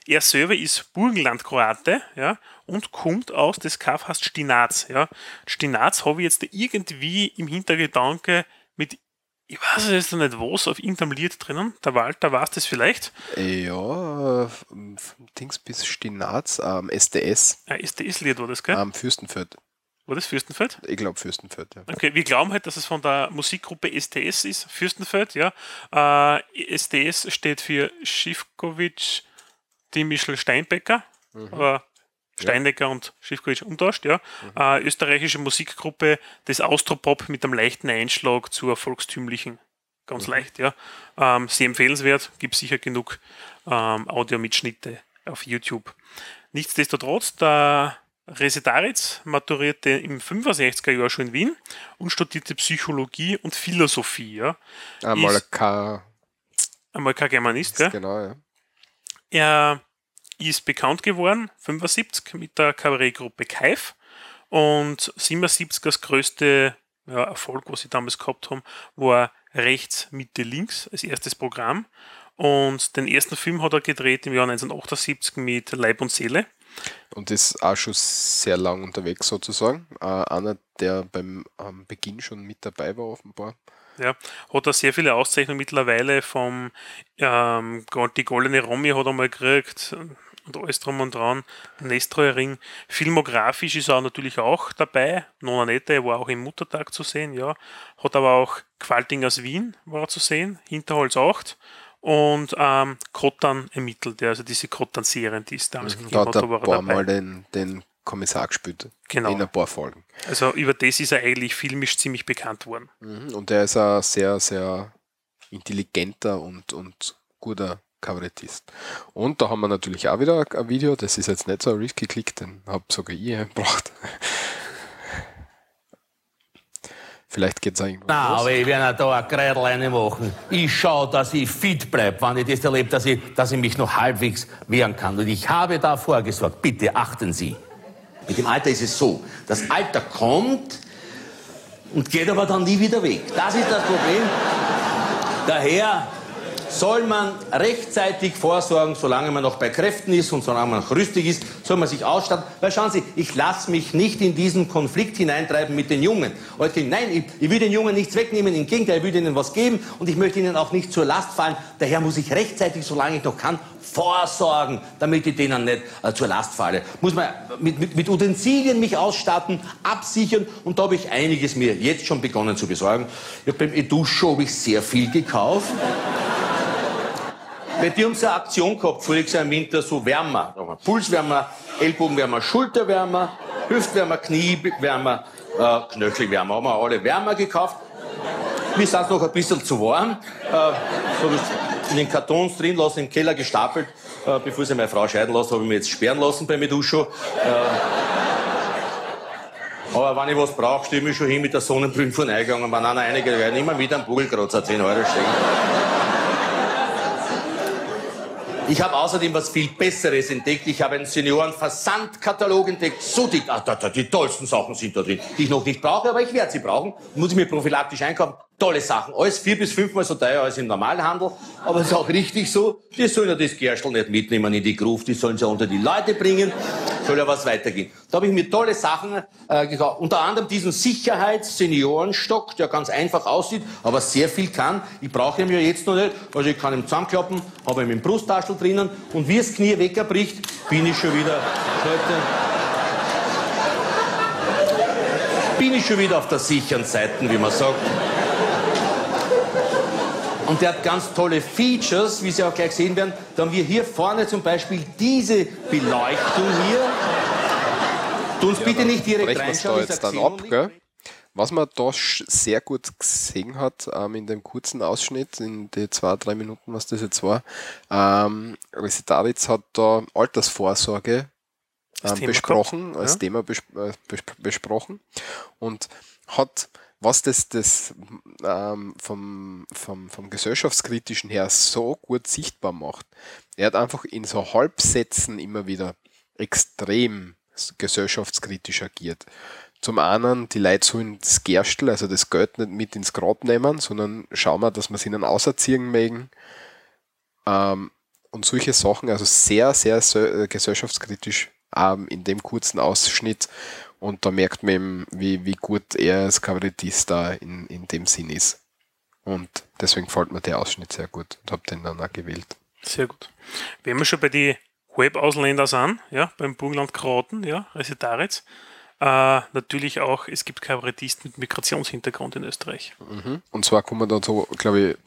Er selber ist Burgenland-Kroate, ja, und kommt aus, Kaff heißt Stinaz, ja. Stinaz habe ich jetzt irgendwie im Hintergedanke mit ich weiß jetzt noch nicht was, auf irgendeinem Lied drinnen. Der Walter weiß das vielleicht. Ja, Dings bis Stinaz am SDS. Ein SDS-Lied war das, gell? Am Fürstenfeld. War das Fürstenfeld? Ich glaube Fürstenfeld, ja. Okay, wir glauben halt, dass es von der Musikgruppe STS ist, Fürstenfeld, ja. Äh, STS steht für Schiffkowitsch, Dimischl Steinbecker, aber Steinecker und Schiffkowitsch umtauscht, ja. Äh, österreichische Musikgruppe des Austropop mit einem leichten Einschlag zur volkstümlichen. Ganz leicht, ja. Ähm, sehr empfehlenswert, gibt sicher genug ähm, Audiomitschnitte auf YouTube. Nichtsdestotrotz, der Resetaritz maturierte im 65er Jahr schon in Wien und studierte Psychologie und Philosophie. Ja. Einmal Ist- kein, Einmal kein Germanist, gell? genau, ja. Er ist bekannt geworden, 75 mit der Kabarettgruppe Kaif und 77 das größte ja, Erfolg, was sie damals gehabt haben, war rechts, Mitte, links als erstes Programm. Und den ersten Film hat er gedreht im Jahr 1978 mit Leib und Seele. Und ist auch schon sehr lang unterwegs sozusagen. Äh, einer, der beim am Beginn schon mit dabei war, offenbar. Ja, hat er sehr viele Auszeichnungen mittlerweile vom ähm, die Goldene Romy hat er mal gekriegt und alles drum und dran. Nestroy Ring. Filmografisch ist er natürlich auch dabei. Nona Nette war auch im Muttertag zu sehen, ja. Hat aber auch Qualting aus Wien war zu sehen, Hinterholz 8 und ähm, Kottan ermittelt, also diese Kottan-Serien, die es damals gegeben Da hat hat, er da ein war er paar dabei. Mal den, den Kommissar gespielt. Genau. In ein paar Folgen. Also über das ist er eigentlich filmisch ziemlich bekannt worden. Mhm. Und er ist ein sehr, sehr intelligenter und, und guter Kabarettist. Und da haben wir natürlich auch wieder ein Video, das ist jetzt nicht so ein Riff-Geklick, den habe sogar ich eingebracht. Vielleicht geht es auch irgendwann Na, los. aber ich werde da ein Kreidleine machen. Ich schaue, dass ich fit bleibe, wenn ich das erlebe, dass ich, dass ich mich noch halbwegs wehren kann. Und ich habe da vorgesorgt. Bitte achten Sie. Mit dem Alter ist es so, das Alter kommt und geht aber dann nie wieder weg. Das ist das Problem. Daher soll man rechtzeitig vorsorgen, solange man noch bei Kräften ist und solange man noch rüstig ist, soll man sich ausstatten. Weil schauen Sie, ich lasse mich nicht in diesen Konflikt hineintreiben mit den Jungen. Nein, ich, ich will den Jungen nichts wegnehmen, im Gegenteil, ich will ihnen was geben und ich möchte ihnen auch nicht zur Last fallen. Daher muss ich rechtzeitig, solange ich noch kann, vorsorgen, damit ich denen nicht äh, zur Last falle. Muss man mit, mit, mit Utensilien mich ausstatten, absichern und da habe ich einiges mir jetzt schon begonnen zu besorgen. Ja, beim Eduscho habe ich sehr viel gekauft. Bei dir haben sie eine Aktion gehabt, voriges Jahr im Winter, so Wärmer. Pulswärmer, Ellbogenwärmer, Schulterwärmer, Hüftwärmer, Kniewärmer, äh, Knöchelwärmer. Haben wir alle Wärmer gekauft. Mir sind noch ein bisschen zu warm. Äh, so ich in den Kartons drin lassen, im Keller gestapelt. Äh, bevor sie meine Frau scheiden lassen, habe ich mir jetzt sperren lassen bei Meduscho. Äh, aber wenn ich was brauche, stehe ich mich schon hin mit der Sonnenbrille von eingegangen. Wenn einer einige werden immer wieder einen Bugelkratzer 10 Euro stecken. Ich habe außerdem was viel Besseres entdeckt. Ich habe einen Seniorenversandkatalog entdeckt. So dick. Ah, da, da, die tollsten Sachen sind da drin, die ich noch nicht brauche, aber ich werde sie brauchen. Muss ich mir prophylaktisch einkaufen. Tolle Sachen. Alles vier bis fünfmal so teuer als im Normalhandel. Aber es ist auch richtig so. Die sollen ja das Gerstl nicht mitnehmen in die Gruft. Die sollen sie ja unter die Leute bringen. Soll ja was weitergehen. Da habe ich mir tolle Sachen äh, gekauft. Unter anderem diesen Sicherheits-Seniorenstock, der ganz einfach aussieht, aber sehr viel kann. Ich brauche ihn ja jetzt noch nicht. Also ich kann ihn zusammenklappen, habe ihn im Brusttaschel drinnen und wie das Knie wegbricht, bin ich schon wieder heute bin ich schon wieder auf der sicheren Seite, wie man sagt. Und der hat ganz tolle Features, wie Sie auch gleich sehen werden. Da haben wir hier vorne zum Beispiel diese Beleuchtung hier. Tu uns bitte nicht direkt reinschauen. da jetzt dann ab, gell? Was man da sehr gut gesehen hat, ähm, in dem kurzen Ausschnitt, in die zwei, drei Minuten, was das jetzt war, ähm, Resitaritz hat da Altersvorsorge Als ähm, Thema besprochen, gehabt, als ja. Thema bes äh, bes besprochen und hat, was das, das ähm, vom, vom, vom gesellschaftskritischen her so gut sichtbar macht. Er hat einfach in so Halbsätzen immer wieder extrem gesellschaftskritisch agiert. Zum einen, die Leute sollen das Gerstel, also das Geld nicht mit ins Grab nehmen, sondern schauen wir, dass wir es ihnen auserziehen mögen. Ähm, und solche Sachen, also sehr, sehr äh, gesellschaftskritisch ähm, in dem kurzen Ausschnitt. Und da merkt man eben, wie, wie gut er als Kabarettist da in, in dem Sinn ist. Und deswegen gefällt mir der Ausschnitt sehr gut und habe den dann auch gewählt. Sehr gut. Wenn wir schon bei den Halbausländer sind, ja, beim Burgenland Kroaten, ja, Resitaritz, äh, natürlich auch, es gibt Kabarettisten mit Migrationshintergrund in Österreich. Mhm. Und zwar kommen wir dann so, glaube ich,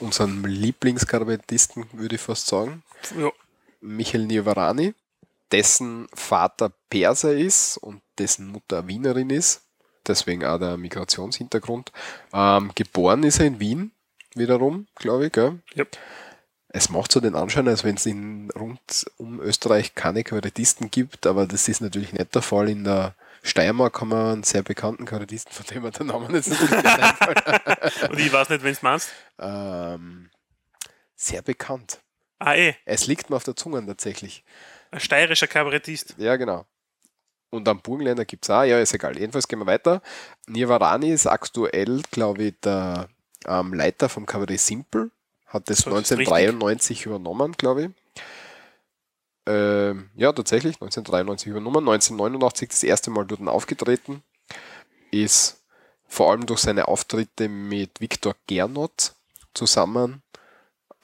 unseren Lieblingskabarettisten, würde ich fast sagen. Ja. Michael Niavarani, dessen Vater Perser ist und dessen Mutter Wienerin ist. Deswegen auch der Migrationshintergrund. Ähm, geboren ist er in Wien, wiederum, glaube ich. Gell? Ja. Es macht so den Anschein, als wenn es in rund um Österreich keine Kabarettisten gibt, aber das ist natürlich nicht der Fall. In der Steiermark haben wir einen sehr bekannten Kabarettisten, von dem wir den Namen jetzt natürlich nicht einfällt. Und ich weiß nicht, wenn es meinst. ähm, sehr bekannt. Ah, eh, Es liegt mir auf der Zunge tatsächlich. ein steirischer Kabarettist. Ja, genau. Und am Burgenländer gibt es auch, ja, ist egal. Jedenfalls gehen wir weiter. Nirvarani ist aktuell, glaube ich, der ähm, Leiter vom Kabarett Simple. Hat das das ist 1993 übernommen, glaube ich. Ähm, ja, tatsächlich, 1993 übernommen. 1989 das erste Mal dort aufgetreten. Ist vor allem durch seine Auftritte mit Viktor Gernot zusammen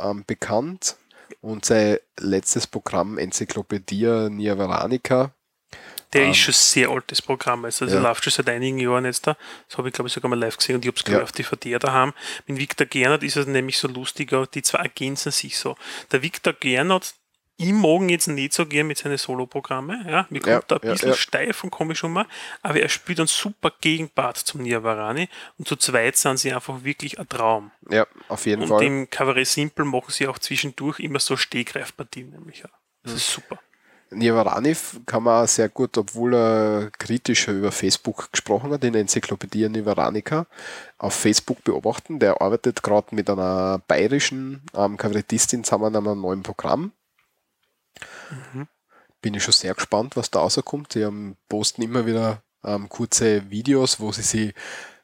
ähm, bekannt. Und sein letztes Programm Enzyklopädie Niavaranica. Der Ähm, ist schon sehr altes Programm. Also das ja. läuft schon seit einigen Jahren jetzt da. Das habe ich, glaube ich, sogar mal live gesehen und ich habe es, glaube Ja. ich, auf DVD daheim. Mit Viktor Gernot ist es nämlich so lustig, ja, die zwei ergänzen sich so. Der Viktor Gernot, ich mag jetzt nicht so gern mit seinen Soloprogramme. Ja, mir Ja, kommt da ein ja, bisschen ja. steif und komisch um, aber er spielt einen super Gegenpart zum Niavarani und zu zweit sind sie einfach wirklich ein Traum. Ja, auf jeden Und Fall. im Kabarett Simple machen sie auch zwischendurch immer so Stehgreifpartien, nämlich auch. Das ist super. Niavarani kann man sehr gut, obwohl er kritisch über Facebook gesprochen hat, in der Enzyklopädie Nivaranica, auf Facebook beobachten. Der arbeitet gerade mit einer bayerischen ähm, Kabarettistin zusammen an einem neuen Programm. Bin ich schon sehr gespannt, was da rauskommt. Sie haben, posten immer wieder ähm, kurze Videos, wo sie sich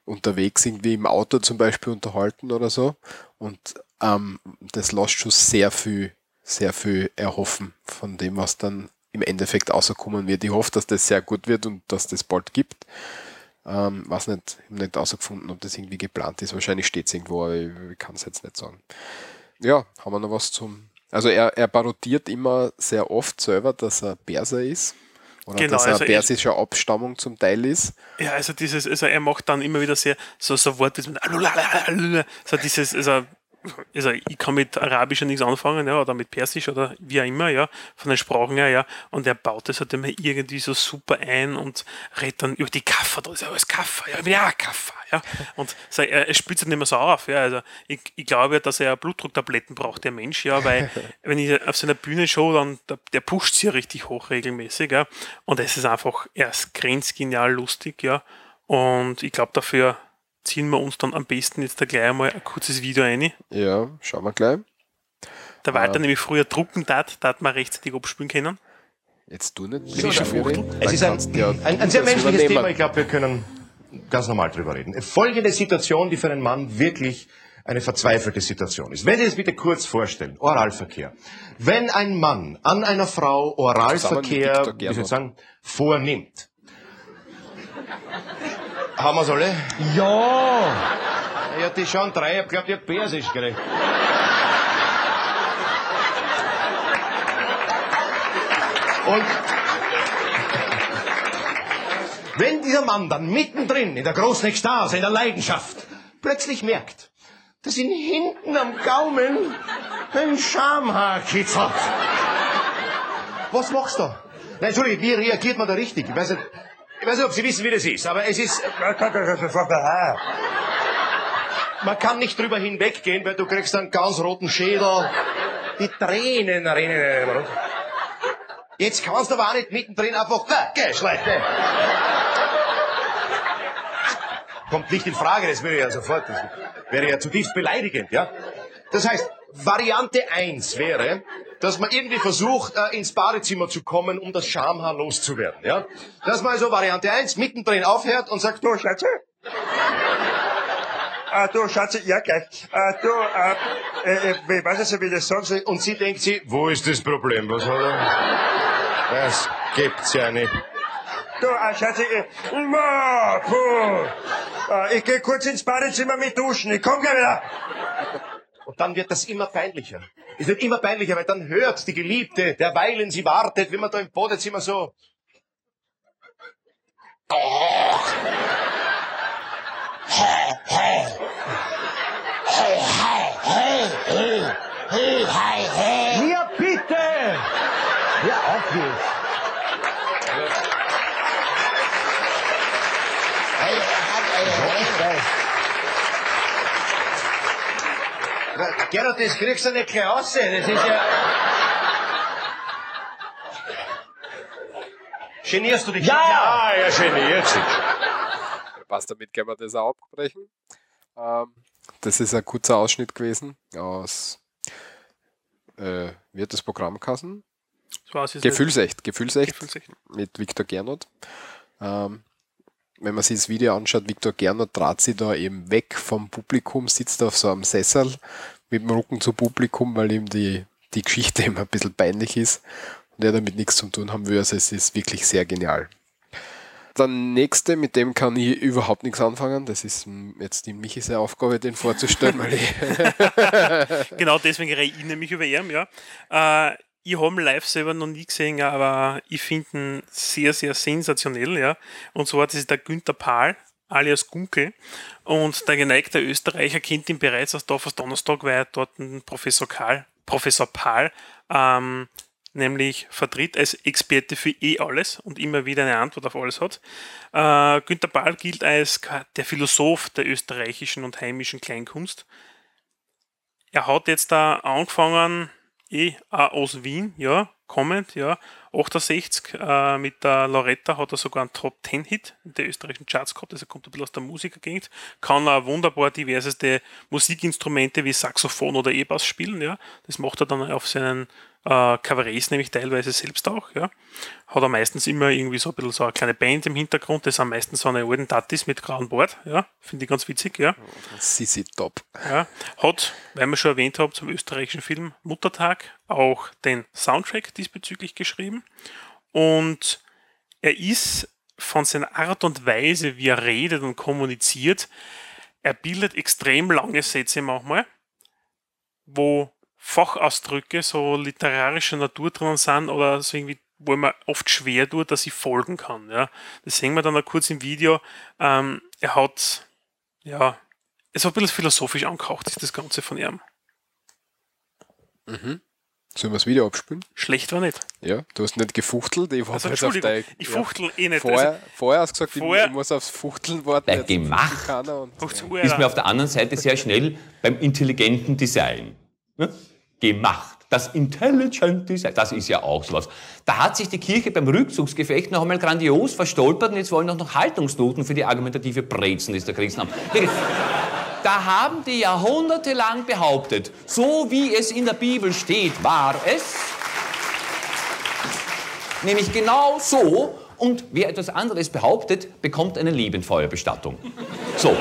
unterwegs irgendwie im Auto zum Beispiel unterhalten oder so. Und ähm, das lässt schon sehr viel, sehr viel erhoffen von dem, was dann im Endeffekt rauskommen wird. Ich hoffe, dass das sehr gut wird und dass das bald gibt. Ähm, weiß nicht, ich habe nicht rausgefunden, ob das irgendwie geplant ist. Wahrscheinlich steht es irgendwo, aber ich, ich kann es jetzt nicht sagen. Ja, haben wir noch was zum. Also er, er parodiert immer sehr oft selber, dass er Perser ist. Oder Genau, dass er also er- persischer Abstammung zum Teil ist. Ja, also dieses, also er macht dann immer wieder sehr so, so Worte, so so dieses, also, also ich kann mit Arabisch ja nichts anfangen, ja, oder mit Persisch oder wie auch immer, ja, von den Sprachen her, ja, und er baut das halt immer irgendwie so super ein und redet dann über die Kaffer, da ist ja alles Kaffer, ja, ich bin ja Kaffer, ja, und so, er, er spielt es nicht mehr so auf, ja, also ich, ich glaube, dass er Blutdrucktabletten braucht, der Mensch, ja, weil wenn ich auf seiner Bühne show, dann der, der pusht sie ja richtig hoch regelmäßig, ja, und es ist einfach, er ist grenzgenial lustig, ja, und ich glaube, dafür ziehen wir uns dann am besten jetzt da gleich einmal ein kurzes Video ein. Ja, schauen wir gleich. Der Walter nämlich früher drucken tat, tat man rechtzeitig abspielen können. Jetzt du nicht. So, Es ist ein, ja ein, ein sehr menschliches übernehmen. Thema. Ich glaube, wir können ganz normal drüber reden. Folgende Situation, die für einen Mann wirklich eine verzweifelte Situation ist. Wenn Sie das bitte kurz vorstellen, Oralverkehr. Wenn ein Mann an einer Frau Oralverkehr, wie soll ich sagen, vornimmt. Haben wir es alle? Ja! Ja, die schauen drei, ich hab glaubt, ihr habt Persisch gerecht. Und wenn dieser Mann dann mittendrin in der großen Ekstase, in der Leidenschaft, plötzlich merkt, dass ihn hinten am Gaumen ein Schamhaar kitzelt. Was machst du? Nein, Entschuldigung, wie reagiert man da richtig? Ich weiß nicht, ich weiß nicht, ob Sie wissen, wie das ist, aber es ist... Man kann nicht drüber hinweggehen, weil du kriegst einen ganz roten Schädel. Die Tränen rennen immer runter. Jetzt kannst du aber auch nicht mittendrin einfach weggeschleiten. Kommt nicht in Frage, das wäre ja sofort, das wäre ja zutiefst beleidigend, ja. Das heißt, Variante 1 wäre, dass man irgendwie versucht, äh, ins Badezimmer zu kommen, um das Schamhaar loszuwerden, ja. Dass man also Variante 1 mittendrin aufhört und sagt, du Schatze, äh, du Schatze, ja gleich, äh, du, äh, äh, äh, ich weiß nicht, wie ich das sagen soll, und sie denkt sie, wo ist das Problem, was hat er? Das gibt's ja nicht. Du, äh, Schatze, ich, Ma, puh, äh, ich geh kurz ins Badezimmer mit duschen, ich komm gleich wieder. Und dann wird das immer peinlicher. Es wird immer peinlicher, weil dann hört die Geliebte, derweilen sie wartet, wie man da im Badezimmer so... Hey, hey. Hey, hey, hey, hey, hey, hey, hey. Ja, bitte! Ja, auf geht's. Gerhard, das kriegst du nicht gleich raus. Das ist ja... Genierst du dich? Ja! ja er geniert sich. Passt, damit können wir das auch abbrechen. Ähm, das ist ein kurzer Ausschnitt gewesen aus äh, hat das Programm kassen? So Gefühlsecht, Gefühlsecht, Gefühlsecht. mit Viktor Gernot. Ähm, wenn man sich das Video anschaut, Viktor Gernot trat sie da eben weg vom Publikum, sitzt auf so einem Sessel mit dem Rücken zum Publikum, weil ihm die, die Geschichte immer ein bisschen peinlich ist und er damit nichts zu tun haben will. Also es ist wirklich sehr genial. Der nächste, mit dem kann ich überhaupt nichts anfangen. Das ist jetzt die Michis Aufgabe, den vorzustellen, genau deswegen rede ich nämlich über ihn, ja. Äh, ich habe ihn live selber noch nie gesehen, aber ich finde ihn sehr, sehr sensationell, ja. Und zwar, das ist der Günther Pahl, alias Gunkel. Und der geneigte Österreicher kennt ihn bereits aus Dorf aus Donnerstag, weil er dort einen Professor Karl, Professor Pahl, ähm, nämlich vertritt als Experte für eh alles und immer wieder eine Antwort auf alles hat. Äh, Günther Pahl gilt als der Philosoph der österreichischen und heimischen Kleinkunst. Er hat jetzt da angefangen, eh aus Wien, ja, kommend, ja, 68, äh, mit der Loretta hat er sogar einen Top-10-Hit in der österreichischen Charts gehabt, also kommt ein bisschen aus der Musikergegend, kann auch wunderbar diverseste Musikinstrumente wie Saxophon oder E-Bass spielen, ja, das macht er dann auf seinen äh, Kabarets nämlich teilweise selbst auch, ja, hat er meistens immer irgendwie so ein bisschen so eine kleine Band im Hintergrund, das sind meistens so eine alten Tattis mit grauen Bart, ja, finde ich ganz witzig, ja. Sissi top. Ja, hat, weil wir schon erwähnt haben, zum österreichischen Film Muttertag auch den Soundtrack diesbezüglich geschrieben. Und er ist von seiner Art und Weise, wie er redet und kommuniziert, er bildet extrem lange Sätze manchmal, wo Fachausdrücke so literarischer Natur drin sind oder so irgendwie, wo man oft schwer tut, dass ich folgen kann. Ja. Das sehen wir dann auch kurz im Video. Ähm, er hat, ja, es hat ein bisschen philosophisch angehaucht, ist das Ganze von ihm. Mhm. Sollen wir das Video abspielen? Schlecht war nicht. Ja, du hast nicht gefuchtelt. Ich Also, jetzt auf dein- ich fuchtel eh nicht. Vorher, Also, vorher hast du gesagt, ich- vorher- ich muss aufs Fuchteln warten. Bei Gemacht und- ist mir auf der anderen Seite sehr schnell beim intelligenten Design. Ne? Gemacht. Das Intelligent Design, das ist ja auch sowas. Da hat sich die Kirche beim Rückzugsgefecht noch einmal grandios verstolpert und jetzt wollen auch noch Haltungsnoten für die argumentative Brezen, die es haben. Wirklich, Da haben die jahrhundertelang behauptet, so wie es in der Bibel steht, war es. Nämlich genau so. Und wer etwas anderes behauptet, bekommt eine Lebenfeuerbestattung. So.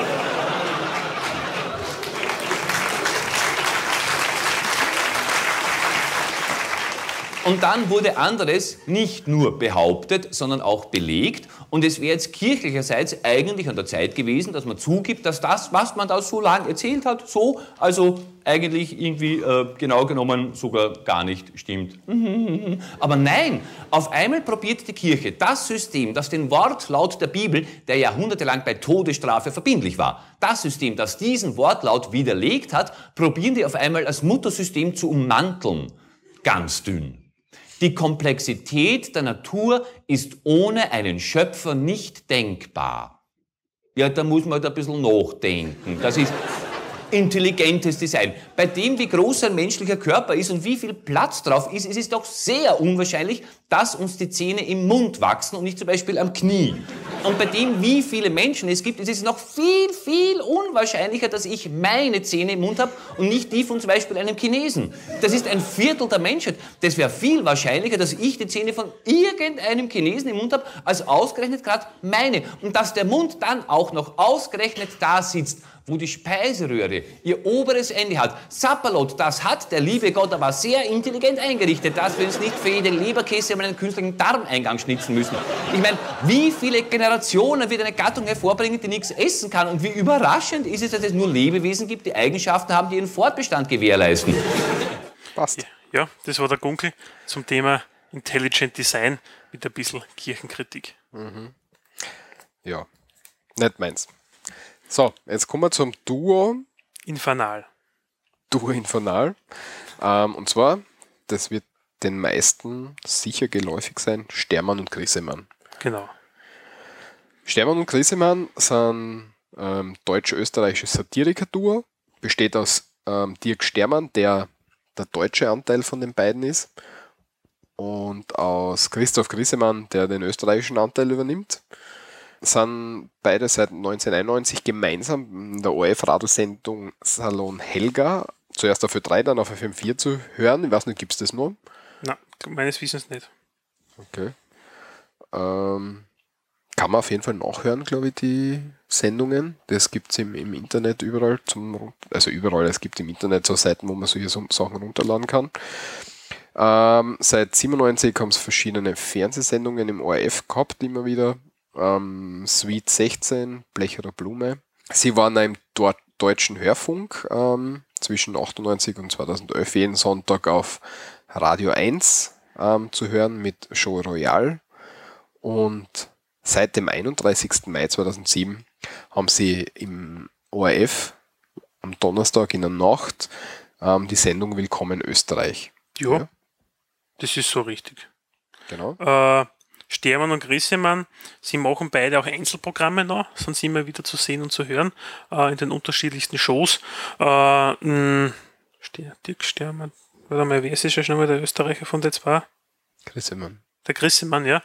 Und dann wurde anderes nicht nur behauptet, sondern auch belegt. Und es wäre jetzt kirchlicherseits eigentlich an der Zeit gewesen, dass man zugibt, dass das, was man da so lange erzählt hat, so, also eigentlich irgendwie äh, genau genommen sogar gar nicht stimmt. Aber nein, auf einmal probiert die Kirche das System, das den Wortlaut der Bibel, der jahrhundertelang bei Todesstrafe verbindlich war, das System, das diesen Wortlaut widerlegt hat, probieren die auf einmal als Muttersystem zu ummanteln. Ganz dünn. Die Komplexität der Natur ist ohne einen Schöpfer nicht denkbar. Ja, da muss man da ein bisschen nachdenken. Das ist intelligentes Design. Bei dem, wie groß ein menschlicher Körper ist und wie viel Platz drauf ist, ist es doch sehr unwahrscheinlich, dass uns die Zähne im Mund wachsen und nicht zum Beispiel am Knie. Und bei dem, wie viele Menschen es gibt, ist es noch viel, viel unwahrscheinlicher, dass ich meine Zähne im Mund habe und nicht die von zum Beispiel einem Chinesen. Das ist ein Viertel der Menschheit. Das wäre viel wahrscheinlicher, dass ich die Zähne von irgendeinem Chinesen im Mund habe, als ausgerechnet gerade meine. Und dass der Mund dann auch noch ausgerechnet da sitzt, wo die Speiseröhre ihr oberes Ende hat. Sapperlot, das hat der liebe Gott aber sehr intelligent eingerichtet, dass wir uns nicht für jede Leberkäse um einen künstlichen Darmeingang schnitzen müssen. Ich meine, wie viele Generationen wird eine Gattung hervorbringen, die nichts essen kann? Und wie überraschend ist es, dass es nur Lebewesen gibt, die Eigenschaften haben, die ihren Fortbestand gewährleisten. Passt. Ja, das war der Gunkel zum Thema Intelligent Design mit ein bisschen Kirchenkritik. Mhm. Ja, nicht meins. So, jetzt kommen wir zum Duo. Infernal. Duo Infernal. Ähm, und zwar, das wird den meisten sicher geläufig sein, Stermann und Grissemann. Genau. Stermann und Grissemann sind ähm, deutsch-österreichische Satiriker-Duo. Besteht aus ähm, Dirk Stermann, der der deutsche Anteil von den beiden ist, und aus Christoph Grissemann, der den österreichischen Anteil übernimmt sind beide seit 1991 gemeinsam in der ORF-Radiosendung Salon Helga, zuerst auf Ö3, dann auf FM4 zu hören. Ich weiß nicht, gibt es das noch? Nein, meines Wissens nicht. Okay. Ähm, kann man auf jeden Fall nachhören, glaube ich, die Sendungen. Das gibt es im, im Internet überall, zum, also überall, es gibt im Internet so Seiten, wo man solche Sachen runterladen kann. Ähm, seit 97 haben es verschiedene Fernsehsendungen im ORF gehabt, immer wieder ähm, Sweet 16, Blecherer Blume. Sie waren im dort deutschen Hörfunk ähm, zwischen 98 und 2011 jeden Sonntag auf Radio 1 ähm, zu hören mit Show Royal. Und seit dem 31. Mai 2007 haben sie im ORF am Donnerstag in der Nacht ähm, die Sendung Willkommen Österreich. Ja, ja, das ist so richtig. Genau. Äh, Stermann und Grissemann, sie machen beide auch Einzelprogramme noch, sind sie immer wieder zu sehen und zu hören äh, in den unterschiedlichsten Shows. Äh, Dirk Stermann, warte mal, wer ist jetzt schon mal der Österreicher von den zwei? Grissemann. Der Grissemann, ja.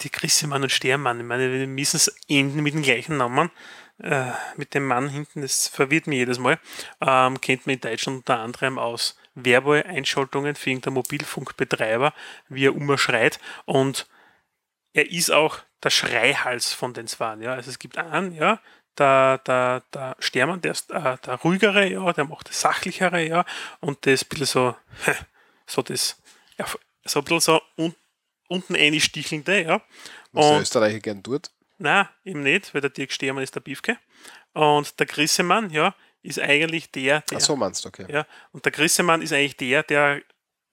Die Grissemann und Stermann, ich meine, wir müssen es enden mit dem gleichen Namen. Äh, mit dem Mann hinten, das verwirrt mich jedes Mal. Ähm, kennt man in Deutschland unter anderem aus Werbeeinschaltungen für irgendeinen Mobilfunkbetreiber, wie er umschreit und er ist auch der Schreihals von den Zwaren. Ja? Also es gibt einen, ja, der, der, der Stermann, der ist äh, der ruhigere, ja, der macht das sachlichere, ja, und das ein bisschen so, so das, ja, so ein bisschen so un, unten einstichelnde, ja. Was der Österreicher gern tut? Nein, eben nicht, weil der Dirk Stermann ist der Biefke. Und der Grissemann, ja, ist eigentlich der, der. Ach so meinst du, okay. Ja, und der Grissemann ist eigentlich der, der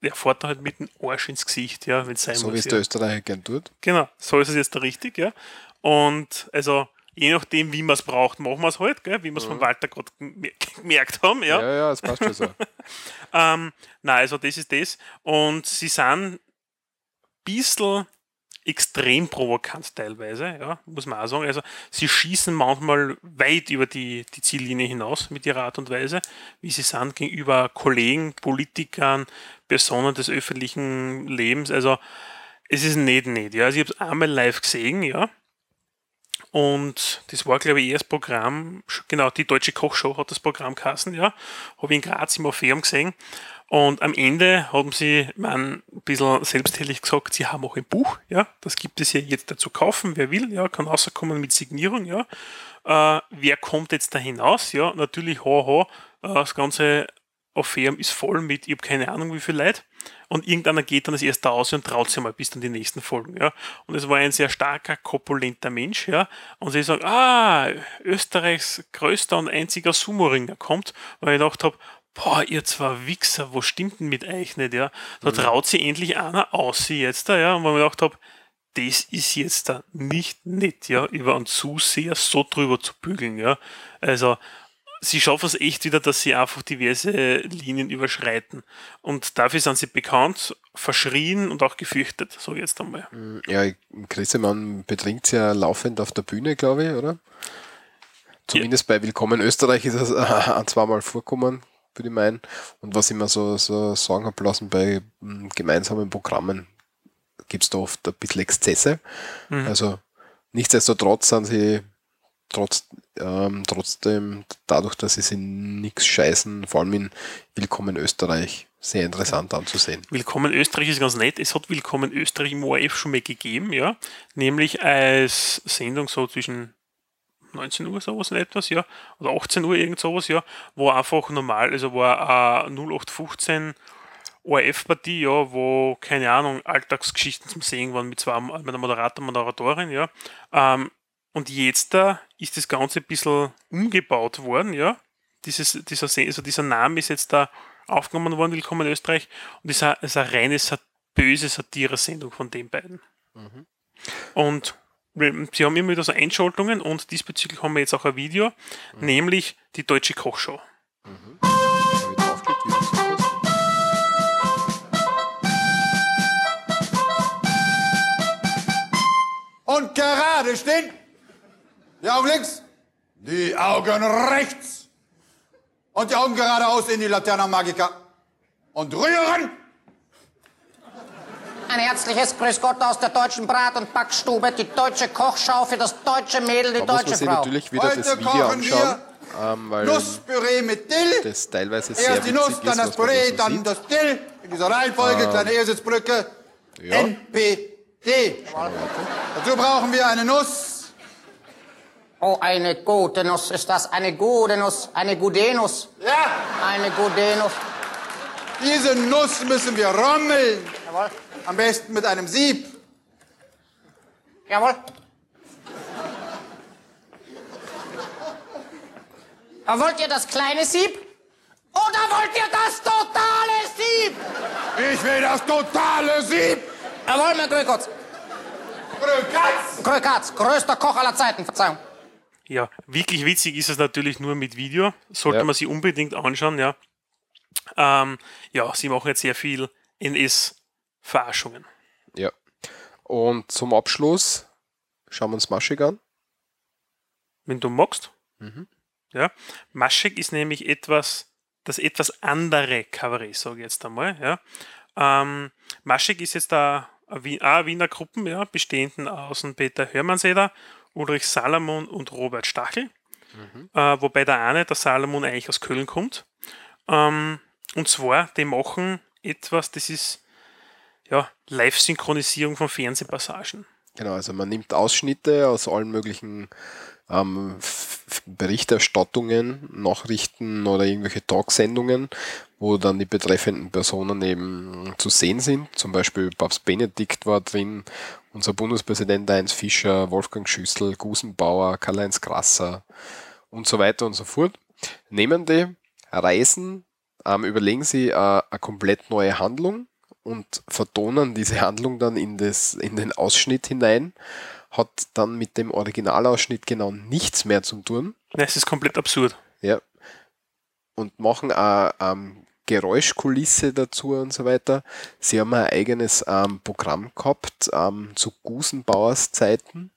der fährt halt mit dem Arsch ins Gesicht, ja, wenn sein so muss. Wie es ja. der Österreicher gern tut. Genau, so ist es jetzt da richtig, ja. Und also je nachdem, wie man es braucht, machen wir es halt, gell? wie wir es mhm. von Walter gerade gemerkt haben. Ja, ja, ja, das passt schon so. ähm, nein, also das ist das. Und sie sind ein bisschen extrem provokant teilweise, ja, muss man auch sagen. Also sie schießen manchmal weit über die, die Ziellinie hinaus mit ihrer Art und Weise, wie sie sind gegenüber Kollegen, Politikern, Personen des öffentlichen Lebens. Also es ist nicht nicht. Ja. Also ich habe es einmal live gesehen, ja. Und das war, glaube ich, das Programm, genau, die Deutsche Kochshow hat das Programm geheißen, ja. Habe ich in Graz im Orpheum gesehen. Und am Ende haben sie man, ein bisschen selbstherrlich gesagt, sie haben auch ein Buch, ja. Das gibt es ja jetzt dazu kaufen, wer will, ja, kann rauskommen mit Signierung, ja. Äh, wer kommt jetzt da hinaus? Ja, natürlich, haha, äh, das ganze Orpheum ist voll mit, ich habe keine Ahnung wie viel Leute. und irgendeiner geht dann als erster aus und traut sich mal bis dann die nächsten Folgen, ja. Und es war ein sehr starker, korpulenter Mensch, ja. Und sie sagen, ah, Österreichs größter und einziger Sumo-Ringer kommt, weil ich gedacht habe, boah, ihr zwei Wichser, wo stimmt denn mit euch nicht, ja? Da Mhm. traut sie endlich einer aus, sie jetzt da, ja. Und weil ich gedacht habe, das ist jetzt da nicht nett, ja, über einen Zuseher so drüber zu bügeln, ja. Also, sie schaffen es echt wieder, dass sie einfach diverse Linien überschreiten. Und dafür sind sie bekannt, verschrien und auch gefürchtet, so jetzt einmal. Ja, Grissemann betrinkt ja laufend auf der Bühne, glaube ich, oder? Zumindest bei Willkommen Österreich ist es äh, ein, zweimal vorkommen, würde ich meinen. Und was ich mir so, so sagen habe lassen, bei mm, gemeinsamen Programmen gibt es da oft ein bisschen Exzesse. Mhm. Also nichtsdestotrotz sind sie trotz, ähm, trotzdem dadurch, dass sie sich nichts scheißen, vor allem in Willkommen Österreich, sehr interessant anzusehen. Willkommen Österreich ist ganz nett. Es hat Willkommen Österreich im ORF schon mal gegeben, ja. Nämlich als Sendung so zwischen 19 Uhr sowas in etwas, ja. Oder 18 Uhr irgend sowas, ja. Wo einfach normal, also war eine 0815 ORF-Partie, ja, wo, keine Ahnung, Alltagsgeschichten zum Sehen waren mit zwei, mit einer Moderator, Moderatorin, ja. Ähm, und jetzt da ist das Ganze ein bisschen umgebaut worden, ja. Dieses, dieser, Se- also dieser Name ist jetzt da aufgenommen worden, Willkommen in Österreich, und ist eine, ist eine reine böse Satire-Sendung von den beiden. Und wir- sie haben immer wieder so Einschaltungen und diesbezüglich haben wir jetzt auch ein Video, nämlich die Deutsche Kochshow. Und gerade stehen. Die Augen links, die Augen rechts. Und die Augen geradeaus in die Laterna Magica. Und rühren. Ein herzliches Grüß Gott aus der deutschen Brat- und Backstube, die deutsche Kochschau für das deutsche Mädel, die Da muss man deutsche sich Frau. natürlich wieder das Heute Video kochen anschauen, ähm, weil Nusspüree mit Dill. das teilweise sehr Erst die Nuss, ist, dann das man Püree, so dann sieht. das Dill. In dieser Reihenfolge, Ähm, kleine Ehrsitzbrücke. ja. NPD. Dazu brauchen wir eine Nuss. Oh, eine gute Nuss. Ist das eine gute Nuss? Eine Gudenus? Ja. Eine Gudenus. Diese Nuss müssen wir rommeln. Jawohl. Am besten mit einem Sieb. Jawohl. Aber wollt ihr das kleine Sieb? Oder wollt ihr das totale Sieb? Ich will das totale Sieb. Jawohl, mein Grökotz. Grökatz. Grökatz, größter Koch aller Zeiten, Verzeihung. Ja, wirklich witzig ist es natürlich nur mit Video. Sollte Ja. man sich unbedingt anschauen, ja. Ähm, ja, sie machen jetzt sehr viel NS-Verarschungen. Ja. Und zum Abschluss schauen wir uns Maschig an. Wenn du magst. Mhm. Ja. Maschek ist nämlich etwas, das etwas andere Kabarett, sage ich jetzt einmal. Ja. Ähm, Maschek ist jetzt da eine Wien- eine Wiener Gruppen, ja, bestehenden aus Peter Hörmannseder, Ulrich Salomon und Robert Stachel. Äh, wobei der eine, der Salomon, eigentlich aus Köln kommt. Ähm, und zwar, die machen etwas, das ist ja, Live-Synchronisierung von Fernsehpassagen. Genau, also man nimmt Ausschnitte aus allen möglichen ähm, Berichterstattungen, Nachrichten oder irgendwelche Talksendungen, wo dann die betreffenden Personen eben zu sehen sind. Zum Beispiel Papst Benedikt war drin, unser Bundespräsident Heinz Fischer, Wolfgang Schüssel, Gusenbauer, Karl-Heinz Grasser und so weiter und so fort. Nehmen die, reisen, ähm, überlegen sie äh, eine komplett neue Handlung und vertonen diese Handlung dann in, das, in den Ausschnitt hinein, hat dann mit dem Originalausschnitt genau nichts mehr zu tun. Das ist komplett absurd. Ja. Und machen eine ähm, Geräuschkulisse dazu und so weiter. Sie haben ein eigenes ähm, Programm gehabt ähm, zu Gusenbauers Zeiten.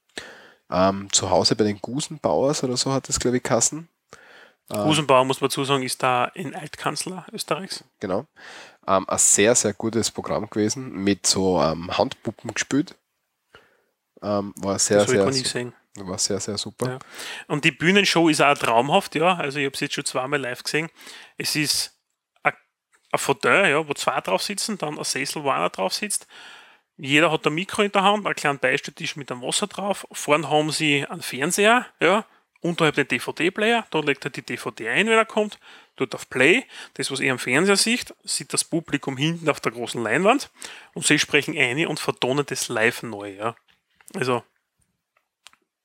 Ähm, zu Hause bei den Gusenbauers oder so hat es, glaube ich, Kassen. Gusenbauer, muss man dazu sagen, ist da ein Altkanzler Österreichs. Genau. Ähm, ein sehr, sehr gutes Programm gewesen, mit so ähm, Handpuppen gespielt. Ähm, war sehr, Das sehr, gesehen. war sehr, sehr super. Ja. Und die Bühnenshow ist auch traumhaft, ja. Also ich habe es jetzt schon zweimal live gesehen. Es ist ein ein Fauteuil, ja, wo zwei drauf sitzen, dann ein Sessel, wo einer drauf sitzt. Jeder hat ein Mikro in der Hand, einen kleinen Beistelltisch mit einem Wasser drauf. Vorne haben sie einen Fernseher, ja, unterhalb den DVD-Player. Da legt er die DVD ein, wenn er kommt. Dort auf Play, das, was ihr am Fernseher sieht, sieht das Publikum hinten auf der großen Leinwand und sie sprechen eine und vertonen das live neu. Ja. Also,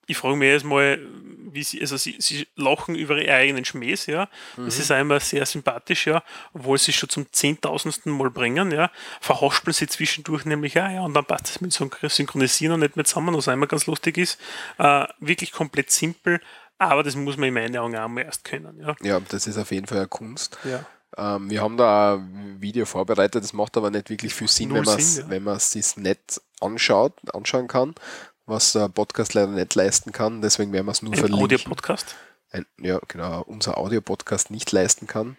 ich frage mich erstmal, wie sie, also sie, sie lachen über ihre eigenen Schmähs, ja. Das Mhm. ist einmal sehr sympathisch, ja, obwohl sie schon zum zehntausendsten Mal bringen, ja. Verhaspeln sie zwischendurch nämlich auch, ja, und dann passt es mit Syn- Synchronisieren und nicht mehr zusammen, was einmal ganz lustig ist. Äh, wirklich komplett simpel, aber das muss man in meinen Augen auch mal erst können, ja. Ja, das ist auf jeden Fall eine Kunst. Ja. Ähm, wir haben da ein Video vorbereitet, das macht aber nicht wirklich viel Sinn, Null wenn man es ja. sich nicht anschaut, anschauen kann, was der Podcast leider nicht leisten kann. Deswegen werden wir es nur Ein verlinken. Audio-Podcast. Ein, ja, genau, unser Audio-Podcast nicht leisten kann.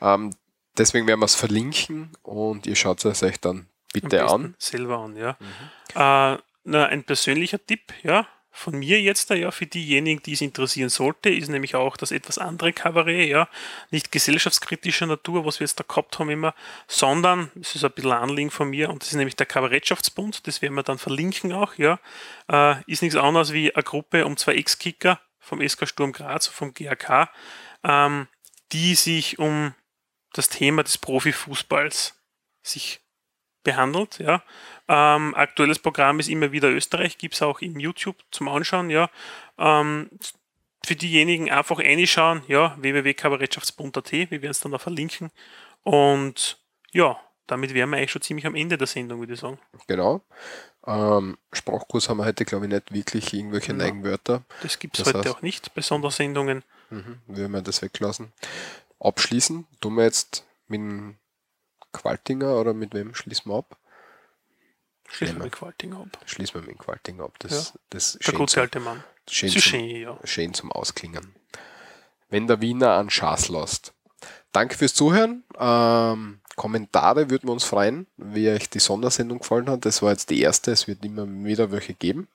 Ähm, deswegen werden wir es verlinken und ihr schaut es euch dann bitte an. Selber an, ja. Äh, na, ein persönlicher Tipp, ja, von mir jetzt, ja, für diejenigen, die es interessieren sollte, ist nämlich auch das etwas andere Kabarett, ja, nicht gesellschaftskritischer Natur, was wir jetzt da gehabt haben immer, sondern, das ist ein bisschen Anliegen von mir, und das ist nämlich der Kabarettschaftsbund, das werden wir dann verlinken auch, ja, äh, ist nichts anderes wie eine Gruppe um zwei Ex-Kicker vom SK Sturm Graz, vom GAK, ähm, die sich um das Thema des Profifußballs sich behandelt. Ja. Ähm, aktuelles Programm ist immer wieder Österreich, gibt es auch im YouTube zum Anschauen. Ja. Ähm, für diejenigen einfach reinschauen, ja, www.kabarettschaftsbund.at, wir werden es dann auch verlinken. Und ja, damit wären wir eigentlich schon ziemlich am Ende der Sendung, würde ich sagen. Genau. Ähm, Sprachkurs haben wir heute, glaube ich, nicht wirklich irgendwelche Genau. neuen Wörter. Das gibt es heute auch nicht bei Sondersendungen. Mhm, würden wir das weglassen. Abschließen, tun wir jetzt mit dem Qualtinger oder mit wem schließen wir ab? Schließen wir Nehmen mit Qualtinger ab. Schließen wir mit Qualtinger ab. Das, Ja. das Der gute alte Mann. Schön, zum, schön, ja. schön zum Ausklingen. Wenn der Wiener an Schaß lässt. Danke fürs Zuhören. Ähm, Kommentare würden wir uns freuen, wie euch die Sondersendung gefallen hat. Das war jetzt die erste, es wird immer wieder welche geben.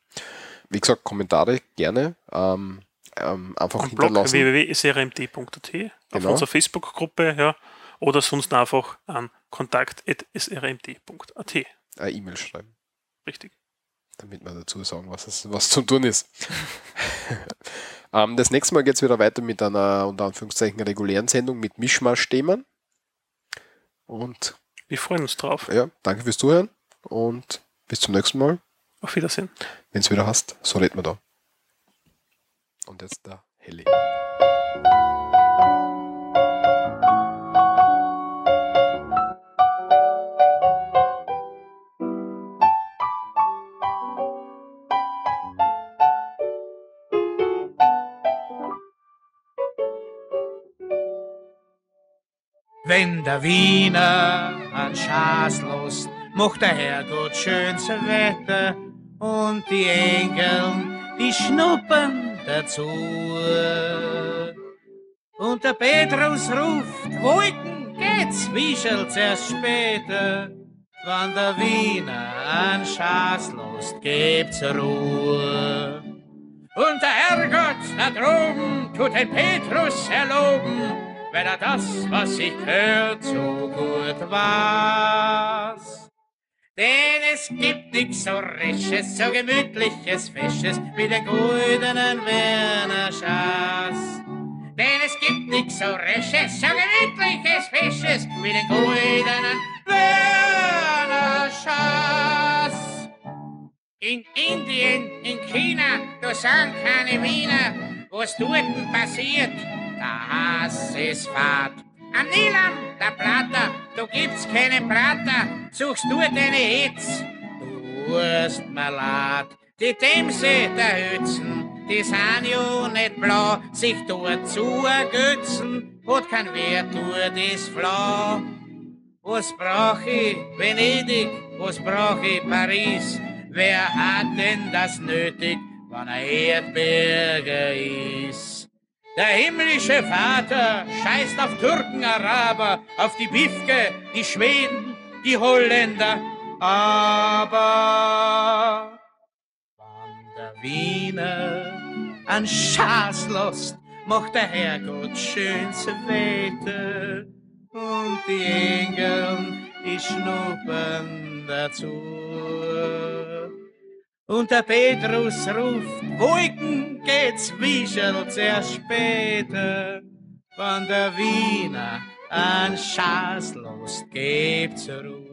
Wie gesagt, Kommentare gerne. Ähm, ähm, einfach Am Blog hinterlassen. www.srmt.at, auf Genau. unserer Facebook-Gruppe, ja, oder sonst einfach an kontakt.srmt.at. Eine E-Mail schreiben. Richtig. damit wir dazu sagen, was, es, was zu tun ist. ähm, das nächste Mal geht es wieder weiter mit einer unter Anführungszeichen regulären Sendung mit Mischmasch-Themen. Und Wir freuen uns drauf. ja, danke fürs Zuhören und bis zum nächsten Mal. Auf Wiedersehen. Wenn es wieder hast, so reden wir da. Und jetzt der Heli. Wenn der Wiener an Schaß lost, macht der Herrgott schönes Wetter und die Engel, die schnuppern dazu. Und der Petrus ruft, Wolken geht's, Wischelt's erst später. Wann der Wiener an Schaß lost, gebt's Ruhe. Und der Herrgott da droben tut den Petrus erloben, wenn er das, was ich hört, so gut weiß. Denn es gibt nix so Resches, so gemütliches, Fesches wie den goldenen Werner Schaß. Denn es gibt nix so Resches, so gemütliches, Fesches wie den goldenen Werner Schaß. In Indien, in China, da sind keine Wiener. Was dort passiert, der Hass ist Fahrt. Am Nilam, der Platter, da gibt's keine Prater. Suchst du deine Hitz, du hast mir leid. Die Themse der Hützen, die sind ja nicht blau. Sich dort zu ergötzen, hat kein Wert, tut das flau. Was brauch ich Venedig, was brauch ich Paris? Wer hat denn das nötig, wann er Erdberger ist? Der himmlische Vater scheißt auf Türken, Araber, auf die Bifke, die Schweden, die Holländer. Aber wann der Wiener an Schaß macht der Herrgott schönste Wetter und die Engel, die schnuppern dazu. Und der Petrus ruft, Wolken geht's, Wischelt's erst später. Von der Wiener an Schaßlust gibt's Ruhe.